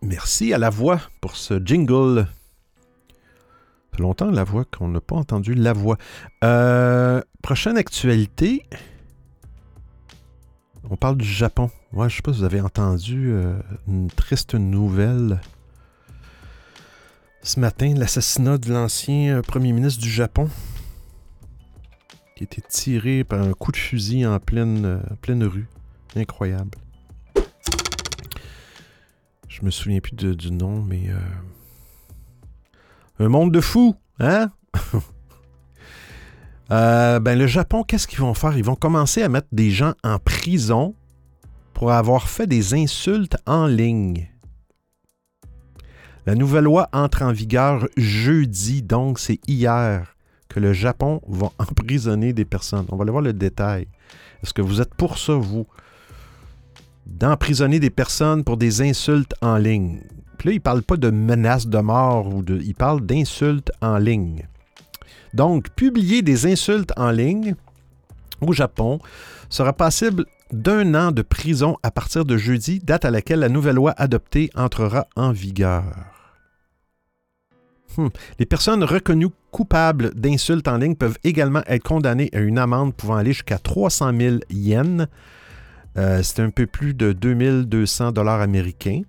Merci à la voix pour ce jingle. Ça fait longtemps la voix qu'on n'a pas entendu la voix. Euh, prochaine actualité. On parle du Japon. Ouais, je sais pas si vous avez entendu euh, une triste nouvelle ce matin, l'assassinat de l'ancien euh, premier ministre du Japon, qui a été tiré par un coup de fusil en pleine, euh, rue. Incroyable. Je me souviens plus du nom, mais... un monde de fous, hein? Euh, ben, le Japon, qu'est-ce qu'ils vont faire? Ils vont commencer à mettre des gens en prison pour avoir fait des insultes en ligne. La nouvelle loi entre en vigueur jeudi, donc c'est hier que le Japon va emprisonner des personnes. On va aller voir le détail. Est-ce que vous êtes pour ça, vous? D'emprisonner des personnes pour des insultes en ligne. Puis là, il ne parle pas de menaces de mort ou de. Il parle d'insultes en ligne. Donc, publier des insultes en ligne au Japon sera passible d'un an de prison à partir de jeudi, date à laquelle la nouvelle loi adoptée entrera en vigueur. Hmm. Les personnes reconnues coupables d'insultes en ligne peuvent également être condamnées à une amende pouvant aller jusqu'à 300 000 yens. Euh, c'est un peu plus de 2200 dollars américains.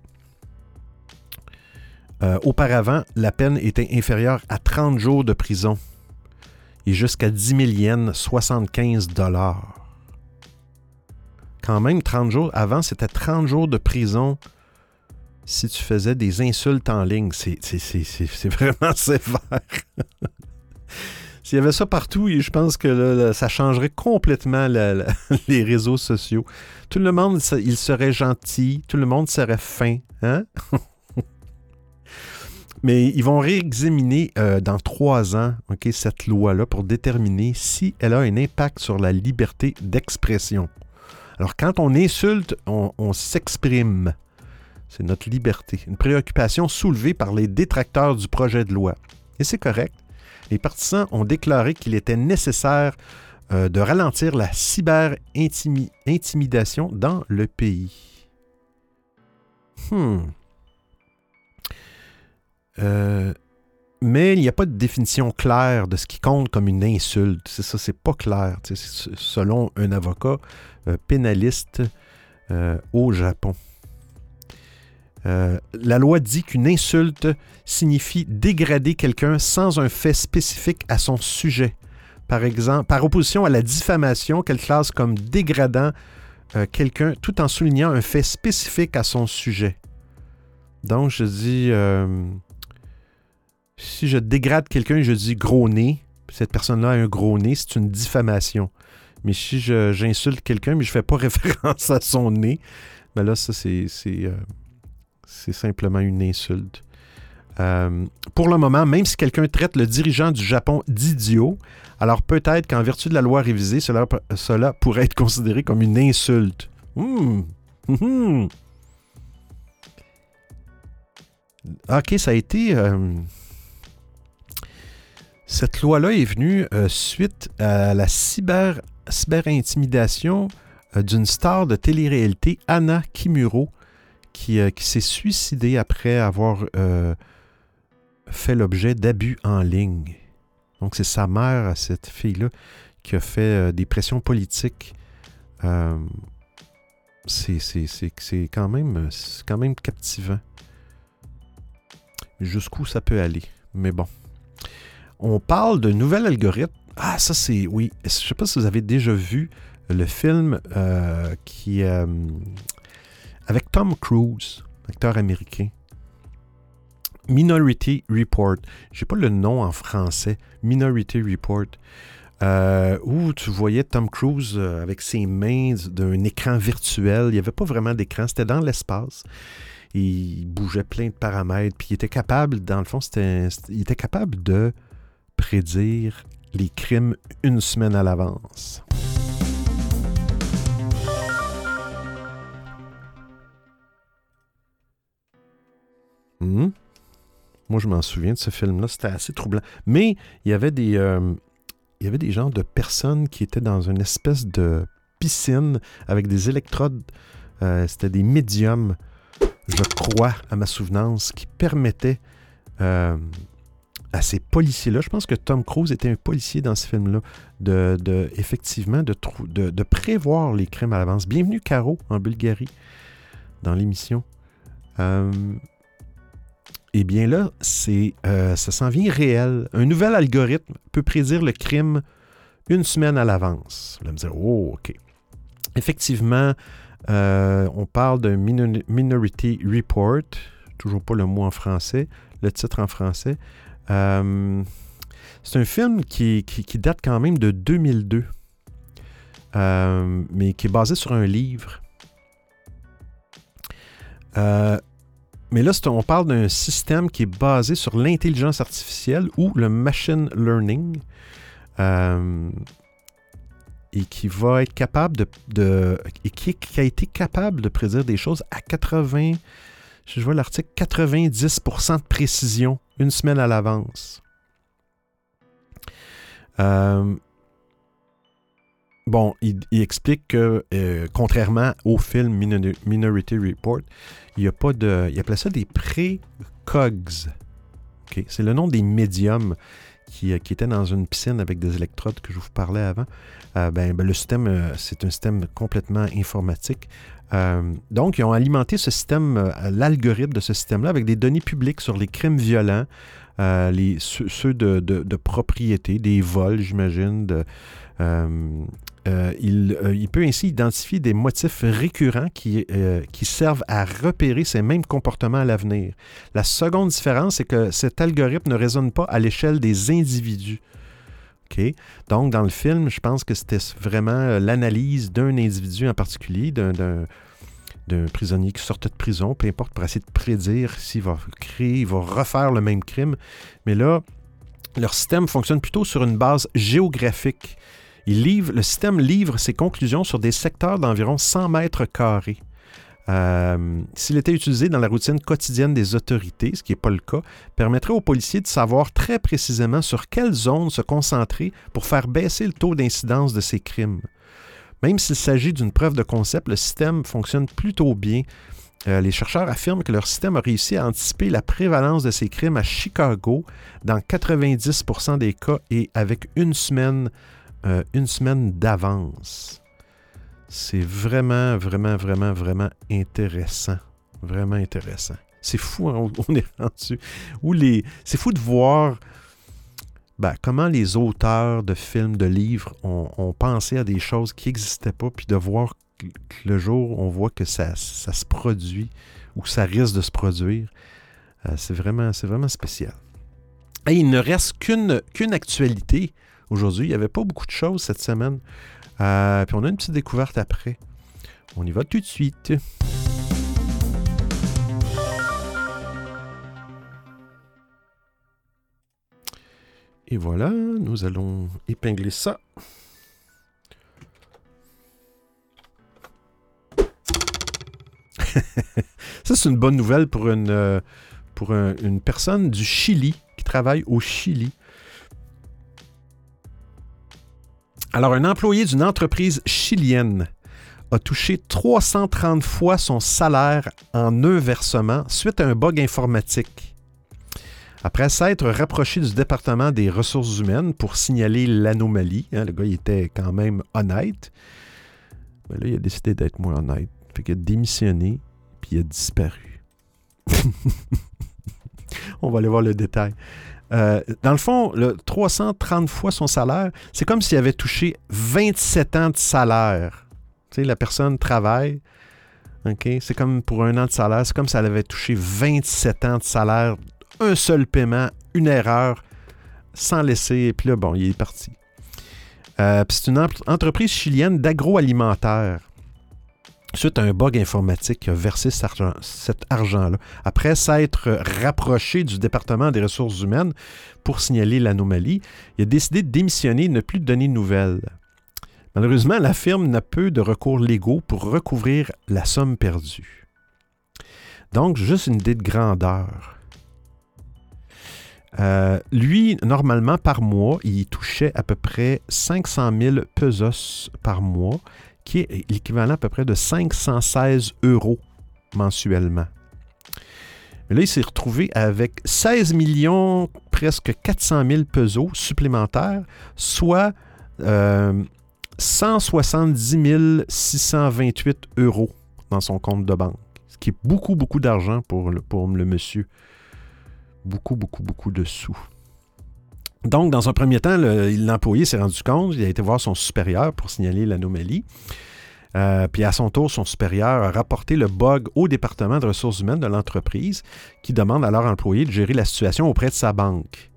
Euh, auparavant, la peine était inférieure à 30 jours de prison et jusqu'à 10 000 yens, 75 dollars. Quand même, 30 jours. Avant, c'était 30 jours de prison si tu faisais des insultes en ligne. C'est vraiment sévère. S'il y avait ça partout, je pense que ça changerait complètement les réseaux sociaux. Tout le monde, il serait gentil, tout le monde serait fin. Hein? Mais ils vont réexaminer euh, dans trois ans cette loi-là pour déterminer si elle a un impact sur la liberté d'expression. Alors, quand on insulte, on s'exprime. C'est notre liberté. Une préoccupation soulevée par les détracteurs du projet de loi. Et c'est correct. Les partisans ont déclaré qu'il était nécessaire euh, de ralentir la cyber-intimidation dans le pays. Hmm. Euh, mais il n'y a pas de définition claire de ce qui compte comme une insulte. C'est ça, c'est pas clair. Selon un avocat euh, pénaliste au Japon. Euh, la loi dit qu'une insulte signifie dégrader quelqu'un sans un fait spécifique à son sujet. Par exemple, par opposition à la diffamation qu'elle classe comme dégradant euh, quelqu'un tout en soulignant un fait spécifique à son sujet. Donc, je dis, euh, si je dégrade quelqu'un, je dis gros nez, cette personne-là a un gros nez, c'est une diffamation. Mais si j'insulte quelqu'un, mais je ne fais pas référence à son nez, ben là, ça, c'est c'est simplement une insulte. Euh, pour le moment, même si quelqu'un traite le dirigeant du Japon d'idiot, alors peut-être qu'en vertu de la loi révisée, cela, pourrait être considéré comme une insulte. Hmm. Hmm. Ok, ça a été... Euh, cette loi-là est venue euh, suite à la cyber, cyber-intimidation d'une star de télé-réalité, Anna Kimuro, euh, qui, s'est suicidé après avoir euh, fait l'objet d'abus en ligne. Donc c'est sa mère à cette fille-là qui a fait euh, des pressions politiques. c'est quand même, quand même captivant. Jusqu'où ça peut aller. Mais bon. On parle de nouvel algorithme. Ah, ça c'est. Oui. Je ne sais pas si vous avez déjà vu le film qui avec Tom Cruise, acteur américain. Minority Report. J'ai pas le nom en français. Minority Report. Euh, où tu voyais Tom Cruise euh, avec ses mains d'un écran virtuel. Il n'y avait pas vraiment d'écran, c'était dans l'espace. Il bougeait plein de paramètres. Puis il était capable, dans le fond, il était capable de prédire les crimes une semaine à l'avance. Hmm? Moi, je m'en souviens de ce film-là. C'était assez troublant. Mais il y avait des, euh, il y avait des gens de personnes qui étaient dans une espèce de piscine avec des électrodes. Euh, c'était des médiums, je crois, à ma souvenance, qui permettaient euh, à ces policiers-là, je pense que Tom Cruise était un policier dans ce film-là, de, effectivement de, de, de, prévoir les crimes à l'avance. Bienvenue, Caro, en Bulgarie, dans l'émission. Eh bien là, c'est, euh, ça s'en vient réel. Un nouvel algorithme peut prédire le crime une semaine à l'avance. Allez me dire, oh, OK. Effectivement, euh, on parle d'un Minority Report, toujours pas le mot en français, le titre en français. Euh, C'est un film qui, qui, date quand même de 2002, euh, mais qui est basé sur un livre. Mais là, on parle d'un système qui est basé sur l'intelligence artificielle ou le machine learning. Euh, et qui va être capable de, et qui, a été capable de prédire des choses à 80, je vois l'article, 90% de précision une semaine à l'avance. Euh, bon, il, explique que, euh, contrairement au film Minority Report, il n'y a pas de. Il appelait ça des pré-cogs. C'est le nom des médiums qui, euh, qui, étaient dans une piscine avec des électrodes que je vous parlais avant. Ben, ben, le système, c'est un système complètement informatique. donc, ils ont alimenté ce système, l'algorithme de ce système-là, avec des données publiques sur les crimes violents, euh, les, ceux, de, propriété, des vols, j'imagine. Euh, euh, il, peut ainsi identifier des motifs récurrents qui, qui, servent à repérer ces mêmes comportements à l'avenir. La seconde différence, c'est que cet algorithme ne raisonne pas à l'échelle des individus. Donc, dans le film, je pense que c'était vraiment l'analyse d'un individu en particulier, d'un d'un prisonnier qui sortait de prison, peu importe, pour essayer de prédire s'il va créer, il va refaire le même crime. Mais là, leur système fonctionne plutôt sur une base géographique. Le système livre ses conclusions sur des secteurs d'environ 100 mètres carrés. Euh, s'il était utilisé dans la routine quotidienne des autorités, ce qui n'est pas le cas, permettrait aux policiers de savoir très précisément sur quelle zone se concentrer pour faire baisser le taux d'incidence de ces crimes. Même s'il s'agit d'une preuve de concept, le système fonctionne plutôt bien. Euh, les chercheurs affirment que leur système a réussi à anticiper la prévalence de ces crimes à Chicago dans 90% des cas et avec une semaine, euh, une semaine d'avance. C'est vraiment, vraiment, vraiment, vraiment intéressant. Vraiment intéressant. C'est fou, hein, on est rendu. les... C'est fou de voir ben, comment les auteurs de films, de livres ont, pensé à des choses qui n'existaient pas, puis de voir que le jour on voit que ça, se produit ou ça risque de se produire, euh, c'est vraiment, vraiment spécial. Et il ne reste qu'une actualité aujourd'hui. Il n'y avait pas beaucoup de choses cette semaine. Euh, puis on a une petite découverte après. On y va tout de suite. Et voilà, nous allons épingler ça. ça, c'est une bonne nouvelle pour une, euh, pour une personne du Chili qui travaille au Chili. Alors, un employé d'une entreprise chilienne a touché 330 fois son salaire en un versement suite à un bug informatique. Après s'être rapproché du département des ressources humaines pour signaler l'anomalie, hein, le gars était quand même honnête, mais là il a décidé d'être moins honnête. Fait qu'il a démissionné, puis il a disparu. On va aller voir le détail. Euh, dans le fond, le 330 fois son salaire, c'est comme s'il avait touché 27 ans de salaire. La personne travaille, OK? C'est comme pour un an de salaire, c'est comme si elle avait touché 27 ans de salaire un seul paiement, une erreur, sans laisser. Et puis là, bon, il est parti. Euh, c'est une entreprise chilienne d'agroalimentaire. Suite à un bug informatique qui a versé cet argent-là. Après s'être rapproché du département des ressources humaines pour signaler l'anomalie, il a décidé de démissionner et ne plus donner de nouvelles. Malheureusement, la firme n'a peu de recours légaux pour recouvrir la somme perdue. Donc, juste une idée de grandeur. Euh, lui, normalement, par mois, il touchait à peu près 500 000 pesos par mois, qui est l'équivalent à peu près de 516 euros mensuellement. Mais là, il s'est retrouvé avec 16 millions, presque 400 000 pesos supplémentaires, soit 170 628 euros dans son compte de banque, ce qui est beaucoup, beaucoup d'argent pour pour le monsieur beaucoup, beaucoup, beaucoup de sous. Donc, dans un premier temps, l'employé s'est rendu compte, il a été voir son supérieur pour signaler l'anomalie. Euh, puis à son tour, son supérieur a rapporté le bug au département de ressources humaines de l'entreprise qui demande à leur employé de gérer la situation auprès de sa banque.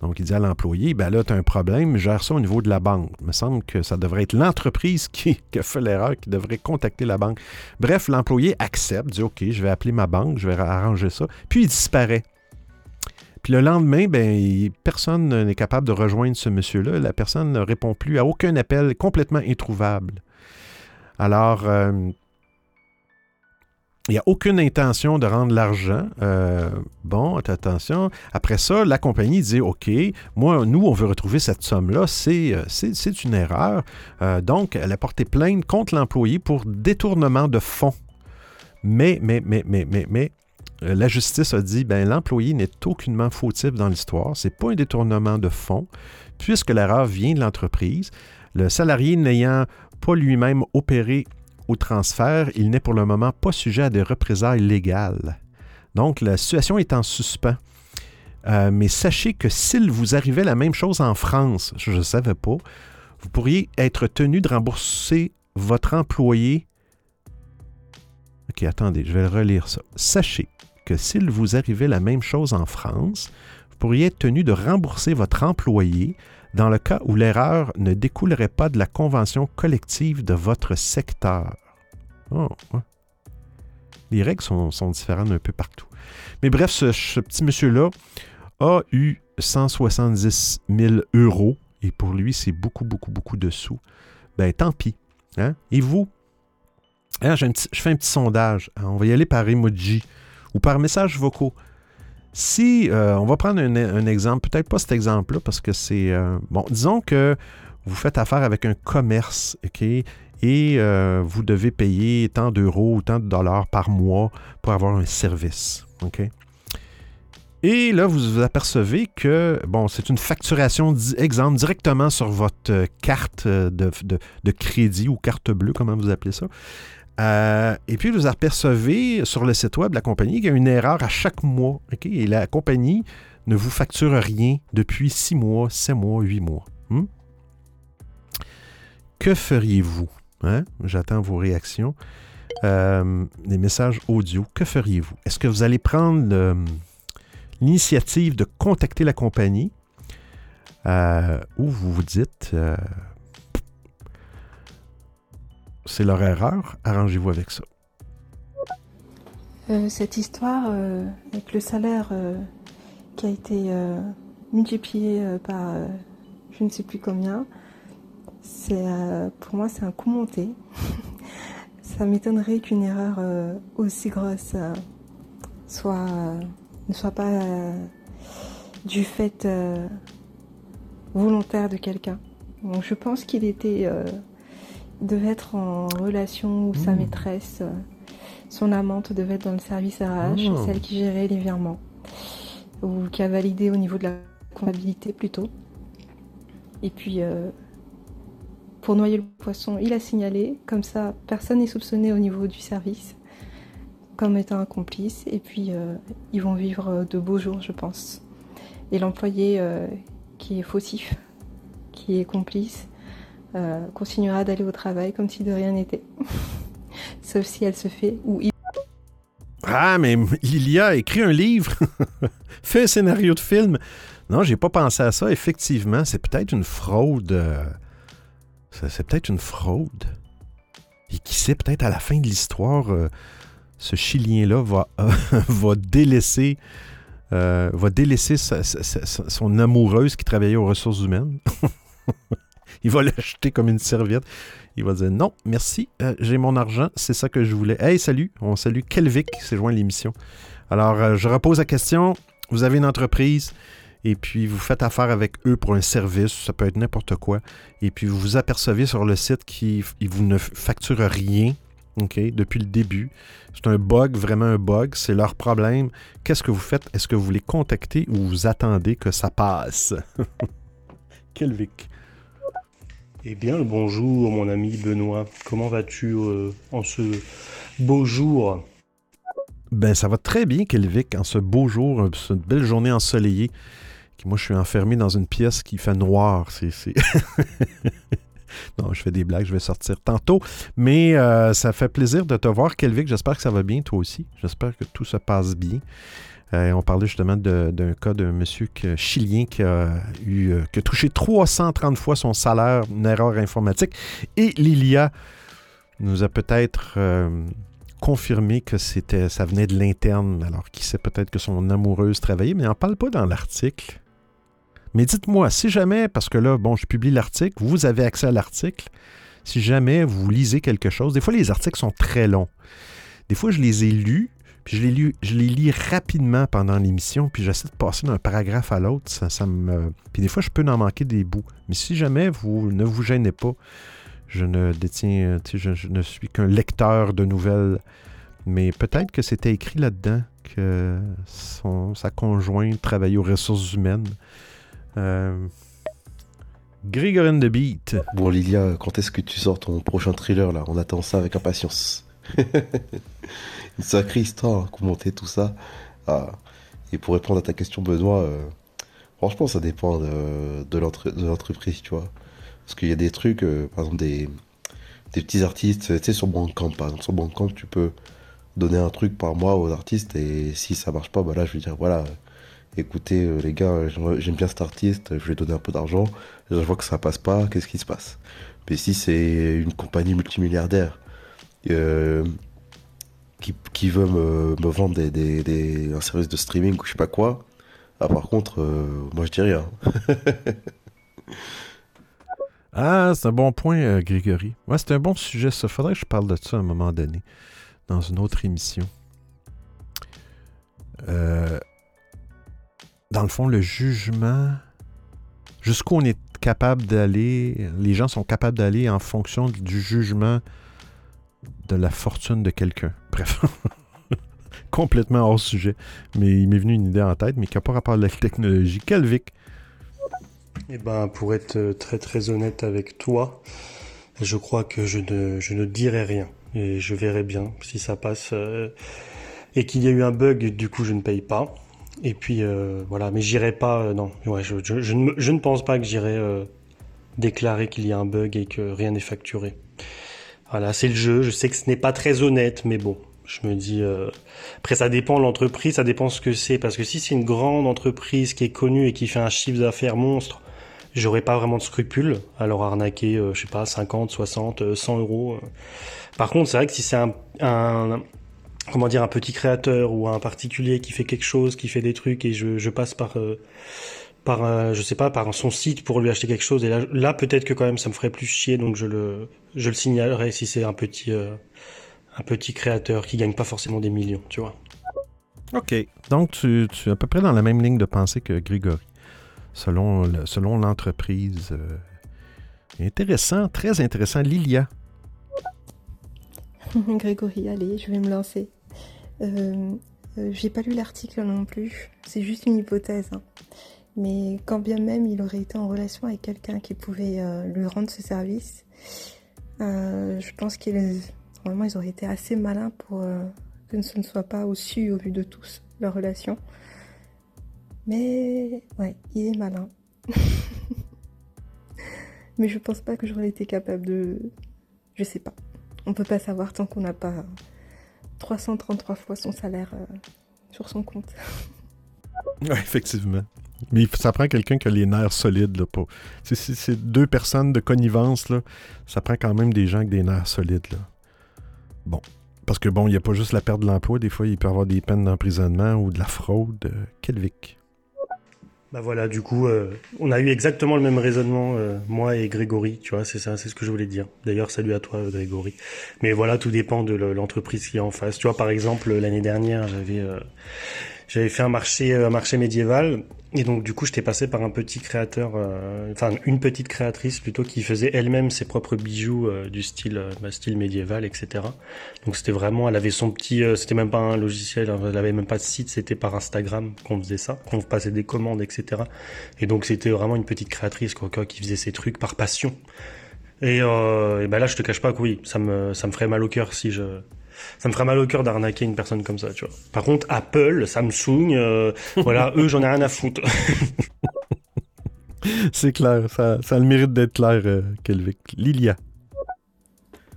Donc, il dit à l'employé, ben là, tu as un problème, gère ça au niveau de la banque. Il me semble que ça devrait être l'entreprise qui, qui, a fait l'erreur, qui devrait contacter la banque. Bref, l'employé accepte, dit, OK, je vais appeler ma banque, je vais arranger ça. Puis, il disparaît. Le lendemain, ben, personne n'est capable de rejoindre ce monsieur-là. La personne ne répond plus à aucun appel, complètement introuvable. Alors, euh, il n'y a aucune intention de rendre l'argent. Euh, bon, attention. Après ça, la compagnie dit OK, moi, nous, on veut retrouver cette somme-là. C'est, euh, c'est, une erreur. Donc, elle a porté plainte contre l'employé pour détournement de fonds. Mais, mais, mais, mais, mais, mais, la justice a dit ben l'employé n'est aucunement fautif dans l'histoire. C'est pas un détournement de fonds, puisque l'erreur vient de l'entreprise. Le salarié n'ayant pas lui-même opéré au transfert, il n'est pour le moment pas sujet à des représailles légales. Donc, la situation est en suspens. Euh, mais sachez que s'il vous arrivait la même chose en France, je ne savais pas, vous pourriez être tenu de rembourser votre employé. Ok, attendez, je vais relire ça. Sachez que s'il vous arrivait la même chose en France, vous pourriez être tenu de rembourser votre employé dans le cas où l'erreur ne découlerait pas de la convention collective de votre secteur. Oh, Les règles sont, différentes un peu partout. Mais bref, ce, petit monsieur-là a eu 170 000 euros et pour lui, c'est beaucoup, beaucoup, beaucoup de sous. Ben, tant pis. Hein? Et vous? Hein, je fais un petit sondage. On va y aller par emoji ou par message vocaux. Si, euh, on va prendre un, exemple, peut-être pas cet exemple-là, parce que c'est... Euh, bon, disons que vous faites affaire avec un commerce, OK? Et euh, vous devez payer tant d'euros ou tant de dollars par mois pour avoir un service, OK? Et là, vous vous apercevez que, bon, c'est une facturation, exemple, directement sur votre carte de, de, crédit ou carte bleue, comment vous appelez ça. Euh, et puis, vous apercevez sur le site web de la compagnie qu'il y a une erreur à chaque mois. Et la compagnie ne vous facture rien depuis six mois, sept mois, huit mois. Hmm? Que feriez-vous? Hein? J'attends vos réactions. Euh, des messages audio. Que feriez-vous? Est-ce que vous allez prendre euh, l'initiative de contacter la compagnie ou vous vous dites c'est leur erreur, arrangez-vous avec ça. Euh, cette histoire euh, avec le salaire euh, qui a été multiplié par je ne sais plus combien, c'est pour moi c'est un coup monté. Ça m'étonnerait qu'une erreur aussi grosse ne soit pas du fait volontaire de quelqu'un. Je pense qu'il était devait être en relation où sa mmh. maîtresse, euh, son amante devait être dans le service RH, mmh. celle qui gérait les virements, ou qui a validé au niveau de la comptabilité plutôt. Et puis, euh, pour noyer le poisson, il a signalé, comme ça personne n'est soupçonné au niveau du service comme étant un complice, et puis euh, ils vont vivre de beaux jours, je pense. Et l'employé qui est fautif, qui est complice, euh, continuera d'aller au travail comme si de rien n'était. Sauf si elle se fait ou il... Ah, mais il y a écrit un livre, fait un scénario de film. Non, j'ai pas pensé à ça. Effectivement, c'est peut-être une fraude. Euh, c'est peut-être une fraude. Et qui sait, peut-être à la fin de l'histoire, euh, ce Chilien-là va, va délaisser, va délaisser son amoureuse qui travaillait aux ressources humaines. il va l'acheter comme une serviette. Il va dire non, merci, euh, j'ai mon argent, c'est ça que je voulais. Hey, salut, on salue Kelvic qui s'est joint à l'émission. Alors, euh, je repose la question. Vous avez une entreprise et puis vous faites affaire avec eux pour un service, ça peut être n'importe quoi, et puis vous vous apercevez sur le site qu'ils vous ne facturent rien. OK, depuis le début. C'est un bug, vraiment un bug. C'est leur problème. Qu'est-ce que vous faites? Est-ce que vous les contactez ou vous attendez que ça passe? Kelvic. Eh bien, bonjour mon ami Benoît. Comment vas-tu euh, en ce beau jour? Ben, ça va très bien, Kelvic, en ce beau jour, euh, cette belle journée ensoleillée. Moi, je suis enfermé dans une pièce qui fait noir. Non, je fais des blagues, je vais sortir tantôt. Mais euh, ça fait plaisir de te voir, Kelvic. J'espère que ça va bien, toi aussi. J'espère que tout se passe bien. Euh, on parlait justement d'un cas d'un monsieur chilien qui a, eu, euh, qui a touché 330 fois son salaire, une erreur informatique. Et Lilia nous a peut-être confirmé que c'était, ça venait de l'interne, alors qu'il sait peut-être que son amoureuse travaillait, mais il n'en parle pas dans l'article. Mais dites-moi, si jamais, parce que là, bon, je publie l'article, vous avez accès à l'article, si jamais vous lisez quelque chose, des fois les articles sont très longs. Des fois, je les ai lus, je les, lis rapidement pendant l'émission, puis j'essaie de passer d'un paragraphe à l'autre. Puis des fois, je peux en manquer des bouts. Mais si jamais vous ne vous gênez pas, je ne détiens, je, je ne suis qu'un lecteur de nouvelles. Mais peut-être que c'était écrit là-dedans que sa conjointe travaillait aux ressources humaines. Euh, de Beat. Bon, Lilia, quand est-ce que tu sors ton prochain thriller là? On attend ça avec impatience. Une sacrée histoire, commenter tout ça. Ah. Et pour répondre à ta question, Benoît, euh, franchement, ça dépend de, l'entreprise, tu vois. Parce qu'il y a des trucs, euh, par exemple, des, petits artistes, tu sais, sur Bandcamp, par exemple, sur Bandcamp, tu peux donner un truc par mois aux artistes et si ça marche pas, bah là, je vais dire, voilà, écoutez, euh, les gars, j'aime bien cet artiste, je vais donner un peu d'argent, je vois que ça passe pas, qu'est-ce qui se passe? Mais si c'est une compagnie multimilliardaire qui, qui, veut me, vendre des, un service de streaming ou je sais pas quoi, ah, par contre, moi je dis rien. Ah, c'est un bon point, euh, Grégory. Ouais, c'est un bon sujet, ça. Faudrait que je parle de ça à un moment donné, dans une autre émission. Euh, dans le fond, le jugement, jusqu'où on est capable d'aller, les gens sont capables d'aller en fonction du jugement de la fortune de quelqu'un. Bref. Complètement hors sujet. Mais il m'est venu une idée en tête, mais qui n'a pas rapport à la technologie. Calvic, eh ben, pour être euh, très très honnête avec toi, je crois que je ne, je ne dirai rien. Et je verrai bien si ça passe. Euh, et qu'il y a eu un bug, du coup, je ne paye pas. Et puis, euh, voilà. Mais j'irai pas. non, ouais, je, ne, je, ne, pense pas que j'irai déclarer qu'il y a un bug et que rien n'est facturé. Voilà, c'est le jeu. Je sais que ce n'est pas très honnête, mais bon, je me dis, euh... après ça dépend de l'entreprise, ça dépend ce que c'est, parce que si c'est une grande entreprise qui est connue et qui fait un chiffre d'affaires monstre, j'aurais pas vraiment de scrupules à leur arnaquer, euh, je sais pas, 50, 60, 100 euros. Par contre, c'est vrai que si c'est un, comment dire, un petit créateur ou un particulier qui fait quelque chose, qui fait des trucs et je, je passe par, euh, par, je sais pas, par son site pour lui acheter quelque chose et là, là peut-être que quand même ça me ferait plus chier, donc je le, je le signalerai si c'est un petit, un petit créateur qui gagne pas forcément des millions, tu vois. Ok, donc tu, tu es à peu près dans la même ligne de pensée que Grégory selon, selon l'entreprise. Euh, intéressant, très intéressant. Lilia. Grégory, allez, je vais me lancer. Euh, euh, J'ai pas lu l'article non plus, c'est juste une hypothèse. Hein. Mais quand bien même il aurait été en relation avec quelqu'un qui pouvait euh, lui rendre ce service, je pense qu'ils ils auraient été assez malins pour que ce ne soit pas au su au vu de tous leur relation. Mais ouais, il est malin. Mais je pense pas que j'aurais été capable de. Je sais pas. On peut pas savoir tant qu'on n'a pas 333 fois son salaire euh, sur son compte. ouais, effectivement. Mais ça prend quelqu'un qui a les nerfs solides. Là, pour... C'est deux personnes de connivence, là, ça prend quand même des gens avec des nerfs solides. Là. Bon. Parce que bon, il n'y a pas juste la perte de l'emploi. Des fois, il peut y avoir des peines d'emprisonnement ou de la fraude. Euh, Kelvic. Bah voilà, du coup, euh, on a eu exactement le même raisonnement, euh, moi et Grégory, tu vois, c'est ça, c'est ce que je voulais dire. D'ailleurs, salut à toi, Grégory. Mais voilà, tout dépend de l'entreprise qui est en face. Tu vois, par exemple, l'année dernière, j'avais euh, j'avais fait un marché, un marché médiéval et donc du coup, j'étais passé par un petit créateur, euh, enfin une petite créatrice plutôt qui faisait elle-même ses propres bijoux euh, du style, euh, style médiéval, etc. Donc c'était vraiment, elle avait son petit, c'était même pas un logiciel, elle avait même pas de site, c'était par Instagram qu'on faisait ça, qu'on passait des commandes, etc. Et donc c'était vraiment une petite créatrice quoi, qui faisait ses trucs par passion. Et, et ben là, je te cache pas que oui, ça me, ça me ferait mal au cœur si je, ça me ferait mal au cœur d'arnaquer une personne comme ça, tu vois. Par contre, Apple, Samsung, euh, voilà, eux, j'en ai rien à foutre. C'est clair, ça, ça a le mérite d'être clair, euh, Kelvic. Lilia.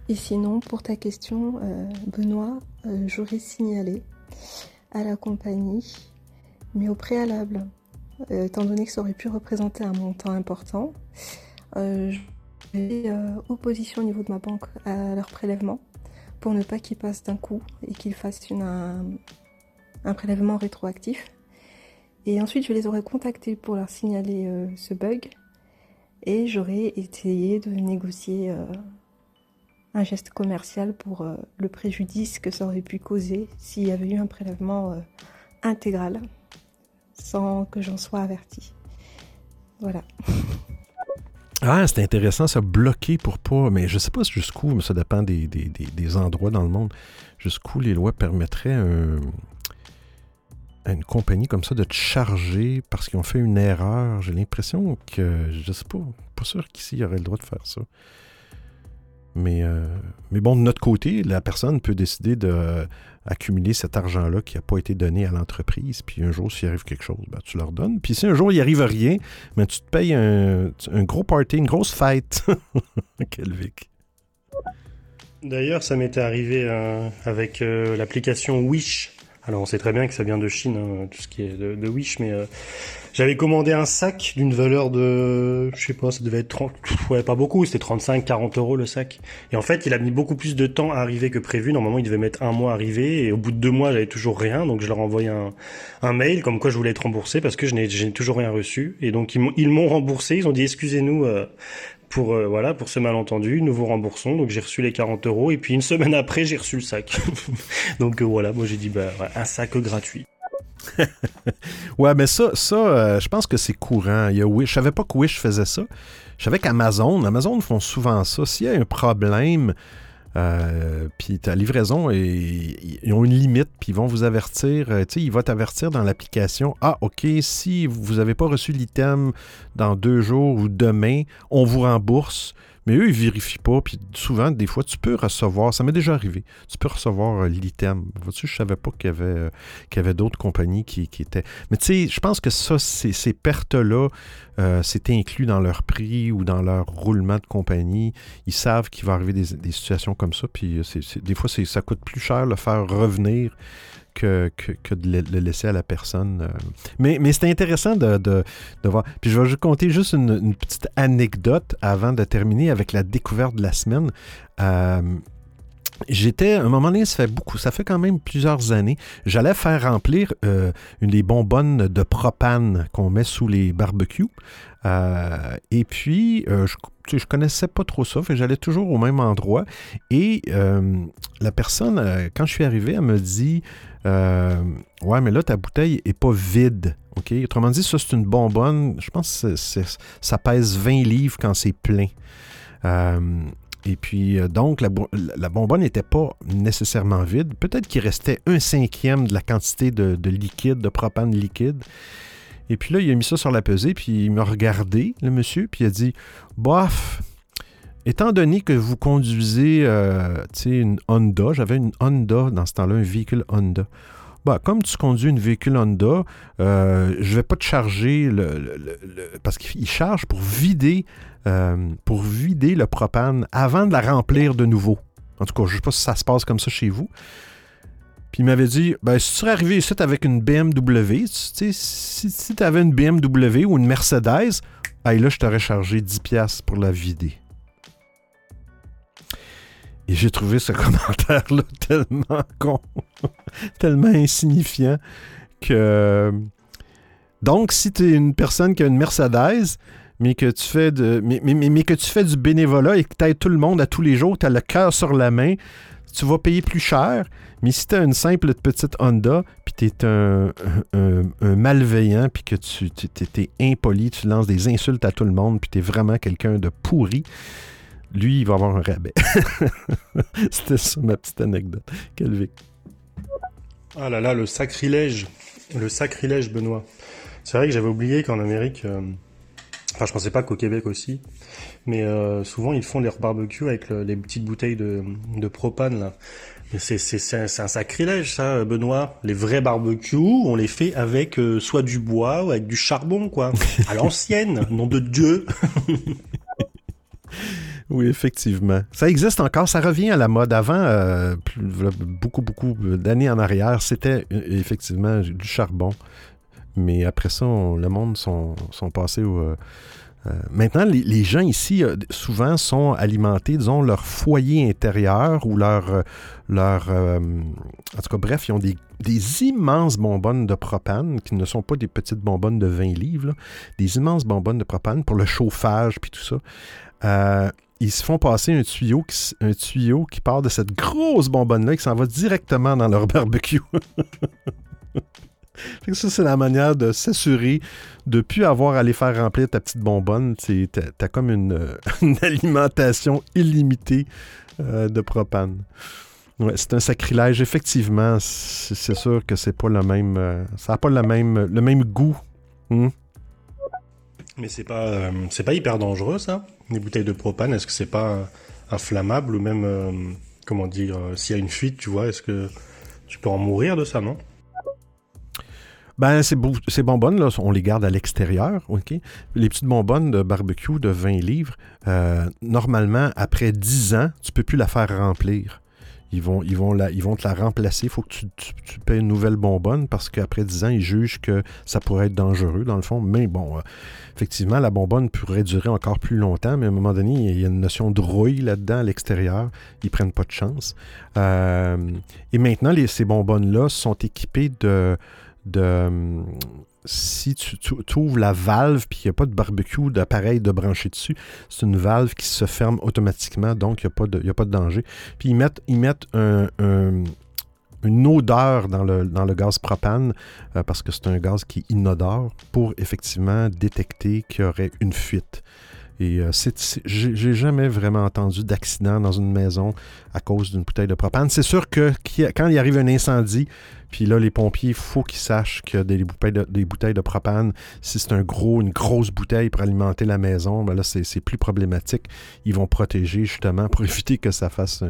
Et sinon, pour ta question, euh, Benoît, euh, j'aurais signalé à la compagnie, mais au préalable, euh, étant donné que ça aurait pu représenter un montant important, euh, j'ai euh, opposition au niveau de ma banque à leur prélèvement pour ne pas qu'ils passent d'un coup et qu'ils fassent un, prélèvement rétroactif. Et ensuite, je les aurais contactés pour leur signaler euh, ce bug et j'aurais essayé de négocier euh, un geste commercial pour euh, le préjudice que ça aurait pu causer s'il y avait eu un prélèvement intégral sans que j'en sois averti. Voilà. Ah, c'est intéressant, ça, bloquer pour pas. Mais je sais pas jusqu'où, mais ça dépend des, endroits dans le monde, jusqu'où les lois permettraient à une compagnie comme ça de te charger parce qu'ils ont fait une erreur. J'ai l'impression que. Je sais pas, pas sûr qu'ici, il y aurait le droit de faire ça. Mais, euh, mais bon, de notre côté, la personne peut décider de euh, cet argent-là qui n'a pas été donné à l'entreprise. Puis un jour, s'il arrive quelque chose, ben, tu leur donnes. Puis si un jour, il arrive rien, ben, tu te payes un, un gros party, une grosse fête. Kelvic. D'ailleurs, ça m'était arrivé euh, avec euh, l'application Wish. Alors, on sait très bien que ça vient de Chine, hein, tout ce qui est de, de Wish, mais euh, j'avais commandé un sac d'une valeur de, je sais pas, ça devait être 30, ouais, pas beaucoup, c'était 35, 40 euros le sac. Et en fait, il a mis beaucoup plus de temps à arriver que prévu. Normalement, il devait mettre un mois à arriver, et au bout de deux mois, j'avais toujours rien, donc je leur ai envoyé un, un mail comme quoi je voulais être remboursé parce que je n'ai, toujours rien reçu. Et donc, ils m'ont, ils m'ont remboursé, ils ont dit, excusez-nous, euh, pour euh, voilà pour ce malentendu, nous vous remboursons. Donc j'ai reçu les 40 euros et puis une semaine après j'ai reçu le sac. donc euh, voilà, moi j'ai dit bah un sac gratuit. Ouais, mais ça, ça euh, je pense que c'est courant. Il y a Wish. Je savais pas que Wish faisait ça. Je savais qu'Amazon, Amazon font souvent ça. S'il y a un problème, euh, puis ta livraison, est- ils ont une limite, puis ils vont vous avertir. euh, tu sais, ils vont t'avertir dans l'application. Ah, OK, si vous n'avez pas reçu l'item dans deux jours ou demain, on vous rembourse. Mais eux, ils vérifient pas. Puis souvent, des fois, tu peux recevoir. Ça m'est déjà arrivé. Tu peux recevoir euh, l'item. Vois-tu, savais pas qu'il y avait, euh, d'autres compagnies qui, étaient. Mais tu sais, je pense que ça, ces pertes-là, euh, c'est inclus dans leur prix ou dans leur roulement de compagnie. Ils savent qu'il va arriver des, situations comme ça. Puis des fois, ça coûte plus cher le faire revenir que, de le, laisser à la personne. euh. Mais, mais c'est intéressant de, de, de voir. Puis je vais juste compter juste une, petite anecdote avant de terminer avec la découverte de la semaine. Euh, J'étais, à un moment donné, ça fait beaucoup, ça fait quand même plusieurs années, j'allais faire remplir euh, une des bonbonnes de propane qu'on met sous les barbecues. Et puis, je, je connaissais pas trop ça, j'allais toujours au même endroit. Et la personne, quand je suis arrivé, elle me dit euh, Ouais, mais là, ta bouteille est pas vide. Autrement dit, ça, c'est une bonbonne. Je pense que ça pèse 20 livres quand c'est plein. Euh, et puis, euh, donc, la bonbonne n'était pas nécessairement vide. Peut-être qu'il restait un cinquième de la quantité de, de liquide, de propane liquide. Et puis là, il a mis ça sur la pesée, puis il m'a regardé, le monsieur, puis il a dit Bof, étant donné que vous conduisez, euh, une Honda, j'avais une Honda dans ce temps-là, un véhicule Honda. Bah, comme tu conduis une véhicule Honda, euh, je vais pas te charger le, parce qu'il charge pour vider euh, pour vider le propane avant de la remplir de nouveau. En tout cas, je sais pas si ça se passe comme ça chez vous. Puis il m'avait dit, ben, si tu serais arrivé ici avec une BMW, si, si tu avais une BMW ou une Mercedes, là, je t'aurais chargé 10$ pour la vider. Et j'ai trouvé ce commentaire-là tellement con, tellement insignifiant que. Donc, si tu es une personne qui a une Mercedes, mais que tu fais de. Mais, mais- mais- que tu fais du bénévolat et que tu aides tout le monde à tous les jours, tu as le cœur sur la main, tu vas payer plus cher. Mais si tu as une simple petite Honda, puis tu es un malveillant, puis que tu es, impoli, tu lances des insultes à tout le monde, puis tu es vraiment quelqu'un de pourri, lui, il va avoir un rabais. C'était ça ma petite anecdote. Quel vic. Ah là là, le sacrilège, le sacrilège, Benoît. C'est vrai que j'avais oublié qu'en Amérique, euh, enfin je pensais pas qu'au Québec aussi, mais euh, souvent ils font leur barbecue avec le- les petites bouteilles de, de propane là. C'est un, un, sacrilège, ça, Benoît. Les vrais barbecues, on les fait avec euh, soit du bois ou avec du charbon, quoi. À l'ancienne, nom de Dieu. oui, effectivement. Ça existe encore. Ça revient à la mode. Avant, euh, beaucoup, beaucoup d'années en arrière, c'était euh, effectivement du charbon. Mais après ça, le monde sont, sont passés au euh, maintenant, les, gens ici, souvent, sont alimentés, disons, leur foyer intérieur ou leur... Leur en tout cas, bref, ils ont des, immenses bonbonnes de propane, qui ne sont pas des petites bonbonnes de 20 livres, des immenses bonbonnes de propane pour le chauffage, puis tout ça. Ils se font passer un tuyau, qui, un tuyau qui part de cette grosse bonbonne-là, qui s'en va directement dans leur barbecue. ça, c'est la manière de s'assurer de ne plus avoir à aller faire remplir ta petite bonbonne. Tu as, comme une, alimentation illimitée euh, de propane. c'est un sacrilège. Effectivement, c'est sûr que c'est pas le même. Euh, ça n'a pas le même, le même goût. Hmm? Mais c'est pas, euh, pas hyper dangereux, ça Les bouteilles de propane, est-ce que c'est pas inflammable ou même, comment dire, s'il y a une fuite, tu vois, est-ce que tu peux en mourir de ça, non? Ben, ces, bonbonnes, là, on les garde à l'extérieur, OK? Les petites bonbonnes de barbecue de 20 livres, euh, normalement, après 10 ans, tu ne peux plus la faire remplir. Ils vont, la, ils te la remplacer. Il faut que tu, tu, payes une nouvelle bonbonne parce qu'après 10 ans, ils jugent que ça pourrait être dangereux, dans le fond. Mais bon, euh, effectivement, la bonbonne pourrait durer encore plus longtemps, mais à un moment donné, il y a une notion de rouille là-dedans, à l'extérieur. Ils prennent pas de chance. Euh, et maintenant, ces bonbonnes-là sont équipées de de si tu, ouvres la valve puis il n'y a pas de barbecue d'appareil de brancher dessus, c'est une valve qui se ferme automatiquement, donc il n'y a, pas de, danger. Puis ils mettent, ils une odeur dans le, dans le gaz propane, euh, parce que c'est un gaz qui est inodore, pour effectivement détecter qu'il y aurait une fuite. Et euh, j'ai jamais vraiment entendu d'accident dans une maison à cause d'une bouteille de propane. C'est sûr que quand il arrive un incendie, puis là, les pompiers, il faut qu'ils sachent que des bouteilles de, des bouteilles de propane, si c'est un gros, une grosse bouteille pour alimenter la maison, ben là, c'est plus problématique. Ils vont protéger justement pour éviter que ça fasse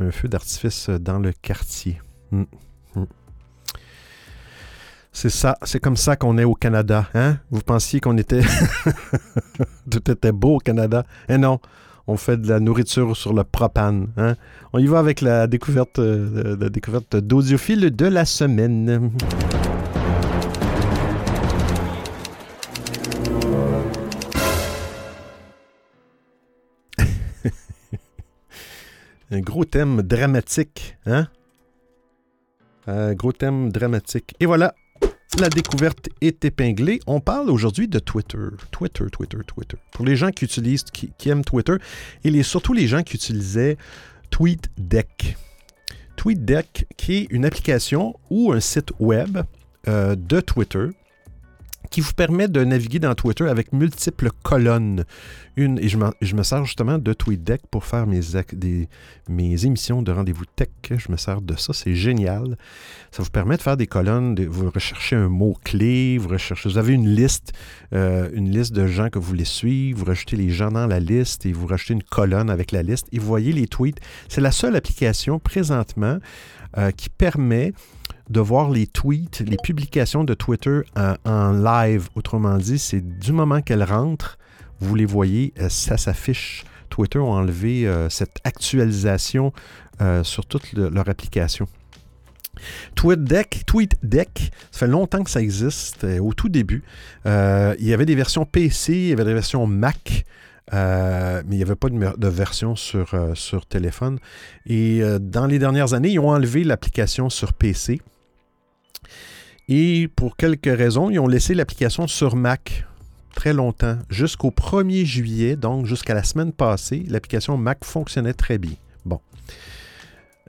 un, feu d'artifice dans le quartier. Hum, hum. C'est ça, c'est comme ça qu'on est au Canada, hein? Vous pensiez qu'on était... Tout était beau au Canada. Eh non, on fait de la nourriture sur le propane. Hein? On y va avec la découverte, euh, la découverte d'audiophile de la semaine. Un gros thème dramatique, hein? Un gros thème dramatique. Et voilà, la découverte est épinglée. On parle aujourd'hui de Twitter. Twitter, Twitter, Twitter. Pour les gens qui utilisent, qui, aiment Twitter, et surtout les gens qui utilisaient TweetDeck. TweetDeck, qui est une application ou un site web euh, de Twitter qui vous permet de naviguer dans Twitter avec multiples colonnes. Une, et je, me sers justement de TweetDeck pour faire mes, mes émissions de rendez-vous tech. Je me sers de ça, c'est génial. Ça vous permet de faire des colonnes, vous recherchez un mot-clé, vous avez une liste, euh, une liste de gens que vous voulez suivre, vous rajoutez les gens dans la liste et vous rajoutez une colonne avec la liste et vous voyez les tweets. C'est la seule application présentement euh, qui permet de voir les tweets, les publications de Twitter en, live. Autrement dit, c'est du moment qu'elles rentrent, vous les voyez, euh, ça s'affiche. Twitter a enlevé euh, cette actualisation euh, sur toute leur application. TweetDeck, TweetDeck, ça fait longtemps que ça existe, au tout début. il y avait des versions PC, il y avait des versions Mac. mais il n'y avait pas de, de version sur, sur téléphone. Et dans les dernières années, ils ont enlevé l'application sur PC. Et pour quelques raisons, ils ont laissé l'application sur Mac très longtemps, jusqu'au 1er juillet, donc jusqu'à la semaine passée, l'application Mac fonctionnait très bien.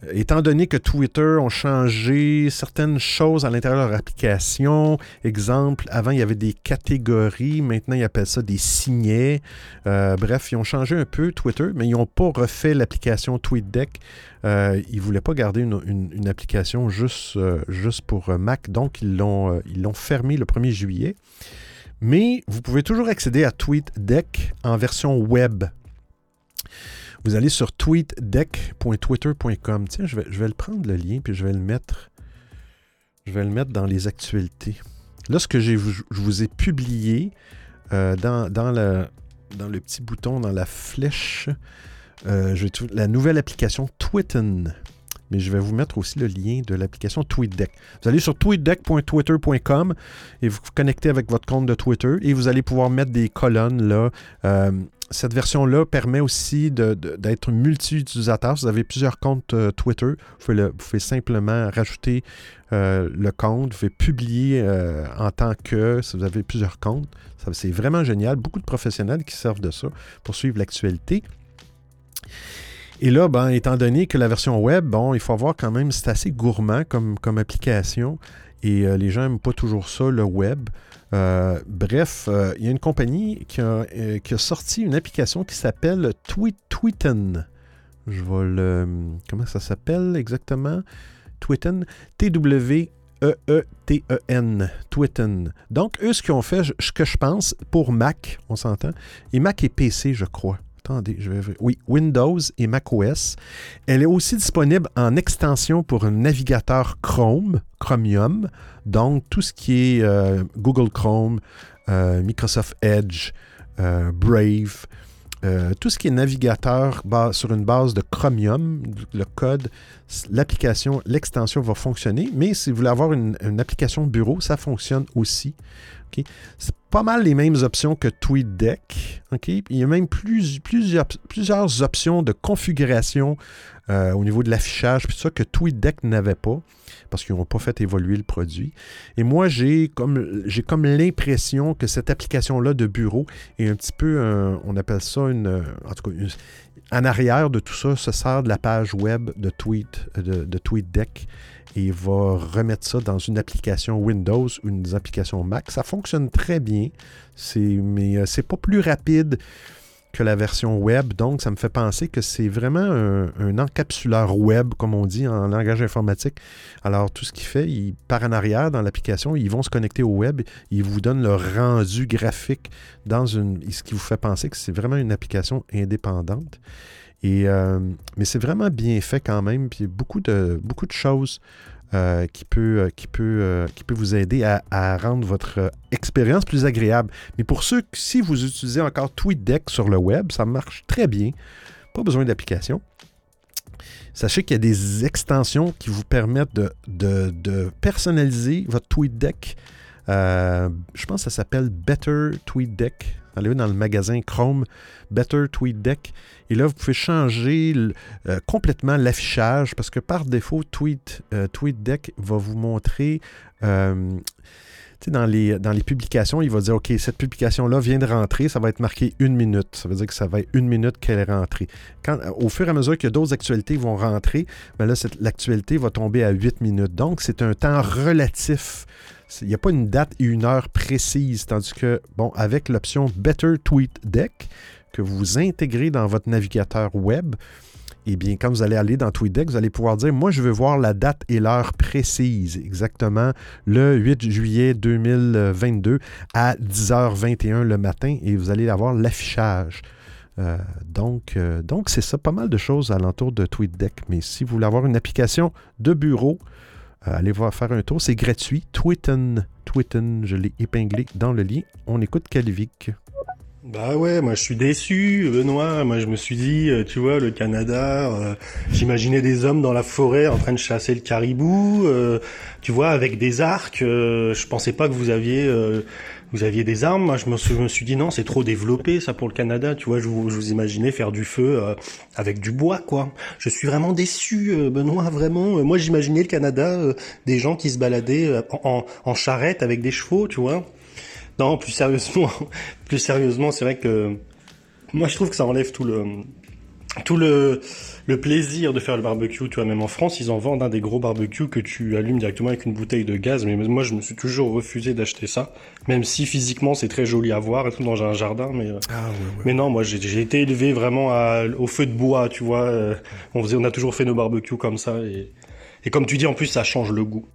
Euh, étant donné que Twitter ont changé certaines choses à l'intérieur de leur application, exemple, avant il y avait des catégories, maintenant ils appellent ça des signets. Euh, bref, ils ont changé un peu Twitter, mais ils n'ont pas refait l'application TweetDeck. Euh, ils ne voulaient pas garder une, application juste, pour Mac, donc ils l'ont, ils fermé le 1er juillet. Mais vous pouvez toujours accéder à TweetDeck en version web. Vous allez sur tweetdeck.twitter.com. Tiens, je vais, je vais le prendre le lien, puis je vais le mettre. Je vais le mettre dans les actualités. Là, ce que je vous ai publié euh, dans, dans, le, dans le petit bouton, dans la flèche, euh, la nouvelle application Twitten. Mais je vais vous mettre aussi le lien de l'application TweetDeck. Vous allez sur tweetdeck.twitter.com et vous vous connectez avec votre compte de Twitter et vous allez pouvoir mettre des colonnes là. Euh, cette version-là permet aussi d'être multi-utilisateur. Vous avez plusieurs comptes Twitter. Vous pouvez, simplement rajouter le compte, vous pouvez publier en tant que, si vous avez plusieurs comptes. C'est vraiment génial. Beaucoup de professionnels qui servent de ça pour suivre l'actualité. Et là, ben, étant donné que la version web, bon, il faut voir quand même, c'est assez gourmand comme, comme application. Et euh, les gens n'aiment pas toujours ça, le web. Euh, bref, euh, il y a une compagnie qui a, sorti une application qui s'appelle Tweet Tweeten. Je vais le. Comment ça s'appelle exactement? Tweeten. T-W E-E-T-E-N, Twitten. Donc, eux, ce qu'ils ont fait, ce que je pense, pour Mac, on s'entend, et Mac et PC, je crois. Attendez, je vais. Oui, Windows et Mac OS. Elle est aussi disponible en extension pour un navigateur Chrome, Chromium. Donc, tout ce qui est euh, Google Chrome, euh, Microsoft Edge, euh, Brave, tout ce qui est navigateur sur une base de Chromium, le code, l'application, l'extension va fonctionner. Mais si vous voulez avoir une, application bureau, ça fonctionne aussi. C'est pas mal les mêmes options que TweetDeck. Il y a même plusieurs options de configuration euh, au niveau de l'affichage, tout ça que TweetDeck n'avait pas parce qu'ils n'ont pas fait évoluer le produit. Et moi, j'ai comme, j'ai comme l'impression que cette application-là de bureau est un petit peu, on appelle ça une, en tout cas, en arrière de tout ça, se sert de la page web de Tweet, de, de TweetDeck et va remettre ça dans une application Windows ou une application Mac. Ça fonctionne très bien, c'est, mais euh, c'est pas plus rapide que la version web. Donc, ça me fait penser que c'est vraiment un, encapsuleur web, comme on dit en langage informatique. Alors, tout ce qu'il fait, il part en arrière dans l'application, ils vont se connecter au web, il vous donne le rendu graphique dans une. ce qui vous fait penser que c'est vraiment une application indépendante. Et, euh, mais c'est vraiment bien fait quand même. Puis beaucoup de, beaucoup de choses euh, qui, peut, euh, qui, peut, euh, qui peut vous aider à, rendre votre expérience plus agréable. Mais pour ceux, si vous utilisez encore TweetDeck sur le web, ça marche très bien. Pas besoin d'application. Sachez qu'il y a des extensions qui vous permettent de, de, personnaliser votre TweetDeck. Je pense que ça s'appelle Better TweetDeck. Allez dans le magasin Chrome Better TweetDeck. Et là, vous pouvez changer euh, complètement l'affichage parce que par défaut, Tweet, euh, TweetDeck va vous montrer. Euh, dans les, dans les publications, il va dire OK, cette publication-là vient de rentrer, ça va être marqué une minute. Ça veut dire que ça va être une minute qu'elle est rentrée. Au fur et à mesure que d'autres actualités vont rentrer, ben là, l'actualité va tomber à 8 minutes. Donc, c'est un temps relatif il n'y a pas une date et une heure précise, tandis que, bon, avec l'option Better Tweet Deck, que vous intégrez dans votre navigateur web, eh bien, quand vous allez aller dans TweetDeck, vous allez pouvoir dire, moi, je veux voir la date et l'heure précise, exactement le 8 juillet 2022 à 10h21 le matin, et vous allez avoir l'affichage. Euh, donc, euh, donc c'est ça, pas mal de choses alentour de TweetDeck. Mais si vous voulez avoir une application de bureau, allez voir faire un tour, c'est gratuit. Twitten, Twitten, je l'ai épinglé dans le lien. On écoute Calvic. Bah ouais, moi je suis déçu, Benoît. Moi je me suis dit, euh, tu vois, le Canada, euh, j'imaginais des hommes dans la forêt en train de chasser le caribou, tu vois, avec des arcs. je pensais pas que vous aviez vous aviez des armes. Moi, je me, suis, dit non, c'est trop développé ça pour le Canada. Tu vois, je vous, je imaginais faire du feu euh, avec du bois, quoi. Je suis vraiment déçu, euh, Benoît, vraiment. moi, j'imaginais le Canada, euh, des gens qui se baladaient en, en, charrette avec des chevaux, tu vois. Non, plus sérieusement, plus sérieusement, c'est vrai que moi, je trouve que ça enlève tout le tout le, le plaisir de faire le barbecue, tu vois, même en France, ils en vendent un des gros barbecues que tu allumes directement avec une bouteille de gaz, mais moi je me suis toujours refusé d'acheter ça, même si physiquement c'est très joli à voir et tout dans un jardin, mais, euh, ah, mais non, moi j'ai été élevé vraiment au feu de bois, tu vois, euh, on, faisait, on a toujours fait nos barbecues comme ça, et, et comme tu dis, en plus ça change le goût.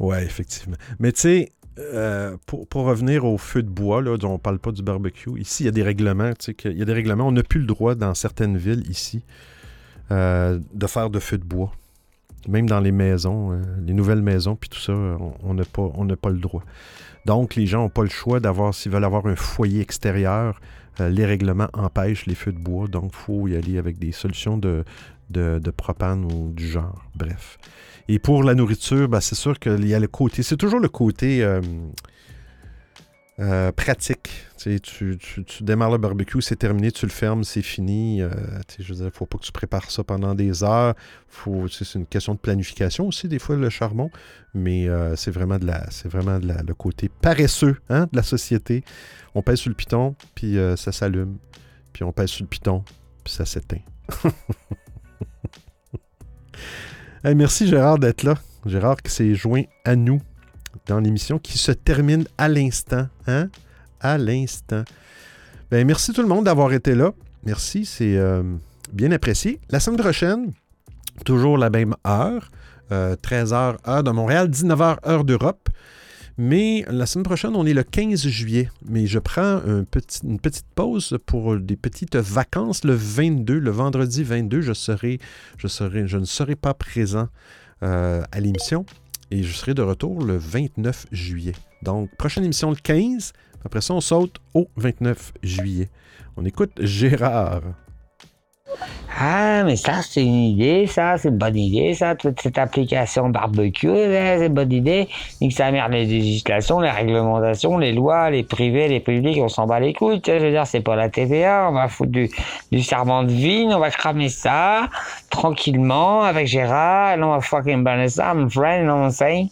Ouais, effectivement. Mais tu sais, euh, pour, revenir au feu de bois, on ne parle pas du barbecue, ici, il y a des règlements. Sais, il y a des règlements. On n'a plus le droit dans certaines villes ici euh, de faire de feu de bois. Même dans les maisons, euh, les nouvelles maisons, puis tout ça, on n'a pas, pas le droit. Donc, les gens n'ont pas le choix d'avoir, s'ils veulent avoir un foyer extérieur, les règlements empêchent les feux de bois. Donc, il faut y aller avec des solutions de propane ou du genre. Bref. Et pour la nourriture, ben, c'est sûr qu'il y a le côté. C'est toujours le côté euh, euh, pratique. Tu, démarres le barbecue, c'est terminé, tu le fermes, c'est fini. Euh, je veux dire, faut pas que tu prépares ça pendant des heures. c'est une question de planification aussi, des fois, le charbon. Mais c'est vraiment, de la, vraiment de la, le côté paresseux hein, de la société. On pèse sur le piton, puis ça s'allume. Puis on pèse sur le piton, puis ça s'éteint. merci Gérard d'être là. Gérard qui s'est joint à nous dans l'émission qui se termine à l'instant. Hein? À l'instant. Ben, merci tout le monde d'avoir été là. Merci, c'est euh, bien apprécié. La semaine prochaine, toujours la même heure, 13h euh, heure de Montréal, 19h heure d'Europe. Mais la semaine prochaine, on est le 15 juillet. Mais je prends une petite pause pour des petites vacances le 22, le vendredi 22. Je, ne serai pas présent euh, à l'émission et je serai de retour le 29 juillet. Donc, prochaine émission le 15. Après ça, on saute au 29 juillet. On écoute Gérard. Ah, mais ça, c'est une idée, ça, c'est une bonne idée, ça, toute cette application barbecue, c'est une bonne idée. Nique sa mère, les législations, les réglementations, les lois, les privés, les publics, on s'en bat les couilles, tu sais, je veux dire, c'est pas la TVA, on va foutre du, du serment de vie, on va cramer ça, tranquillement, avec Gérard, et on va fucking banner ça, mon friend, non, saying.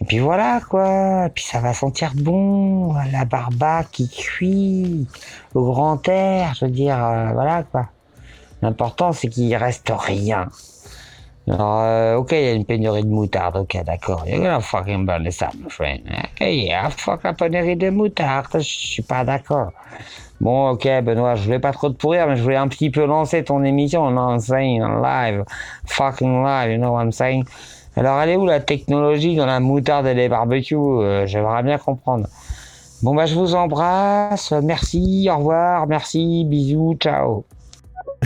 Et puis voilà, quoi. Et puis ça va sentir bon, la barba qui cuit, au grand air, je veux dire, euh, voilà, quoi. L'important, c'est qu'il reste rien. Alors, euh, ok, il y a une pénurie de moutarde, ok, d'accord. You're gonna fucking burn this up, my friend. Ok, yeah, fuck la pénurie de moutarde, je suis pas d'accord. Bon, ok, Benoît, je voulais pas trop te pourrir, mais je voulais un petit peu lancer ton émission en saying, en live, fucking live, you know what I'm saying? Alors, elle est où la technologie dans la moutarde et les barbecues? Euh, J'aimerais bien comprendre. Bon, bah, je vous embrasse, merci, au revoir, merci, bisous, ciao.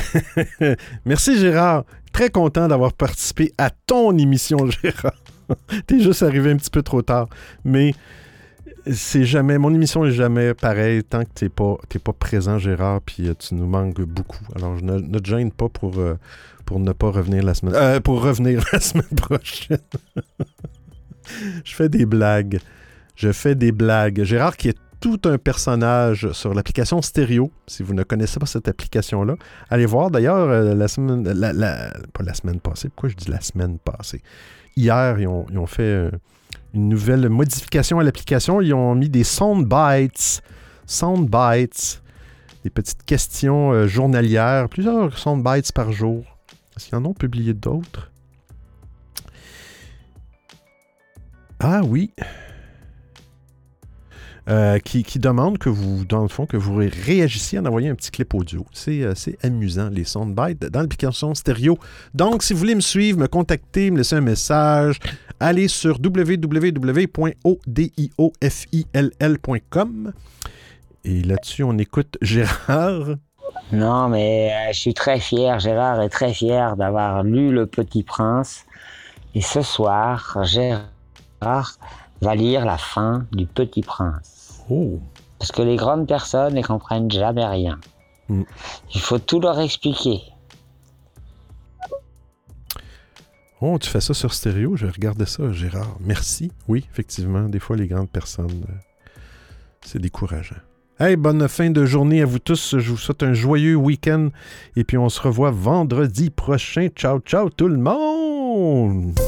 Merci Gérard. Très content d'avoir participé à ton émission, Gérard. T'es juste arrivé un petit peu trop tard. Mais c'est jamais. Mon émission est jamais pareille tant que t'es pas, pas présent, Gérard, puis euh, tu nous manques beaucoup. Alors, je ne, te gêne pas pour, euh, ne pas revenir la semaine. Euh, revenir la semaine prochaine. je fais des blagues. Je fais des blagues. Gérard qui est tout un personnage sur l'application Stereo. Si vous ne connaissez pas cette application-là, allez voir. D'ailleurs, euh, la semaine, pas la semaine passée, pourquoi je dis la semaine passée? Hier, ils ont, fait euh, une nouvelle modification à l'application. Ils ont mis des sound bites. Sound bites. Des petites questions euh, journalières. Plusieurs sound bites par jour. Est-ce qu'ils en ont publié d'autres? Ah oui. Euh, qui, demande que vous, dans le fond, que vous réagissiez en envoyant un petit clip audio. C'est euh, amusant, les soundbites dans l'application stéréo. Donc, si vous voulez me suivre, me contacter, me laisser un message, allez sur www.odiofill.com. Et là-dessus, on écoute Gérard. Non, mais euh, je suis très fier, Gérard est très fier d'avoir lu Le Petit Prince. Et ce soir, Gérard va lire la fin du Petit Prince. Oh. Parce que les grandes personnes ne comprennent jamais rien. Hmm. Il faut tout leur expliquer. Oh, tu fais ça sur stéréo, je regardais ça, Gérard. Merci. Oui, effectivement, des fois, les grandes personnes, euh, c'est décourageant. Hey, bonne fin de journée à vous tous. Je vous souhaite un joyeux week-end. Et puis, on se revoit vendredi prochain. Ciao, ciao, tout le monde!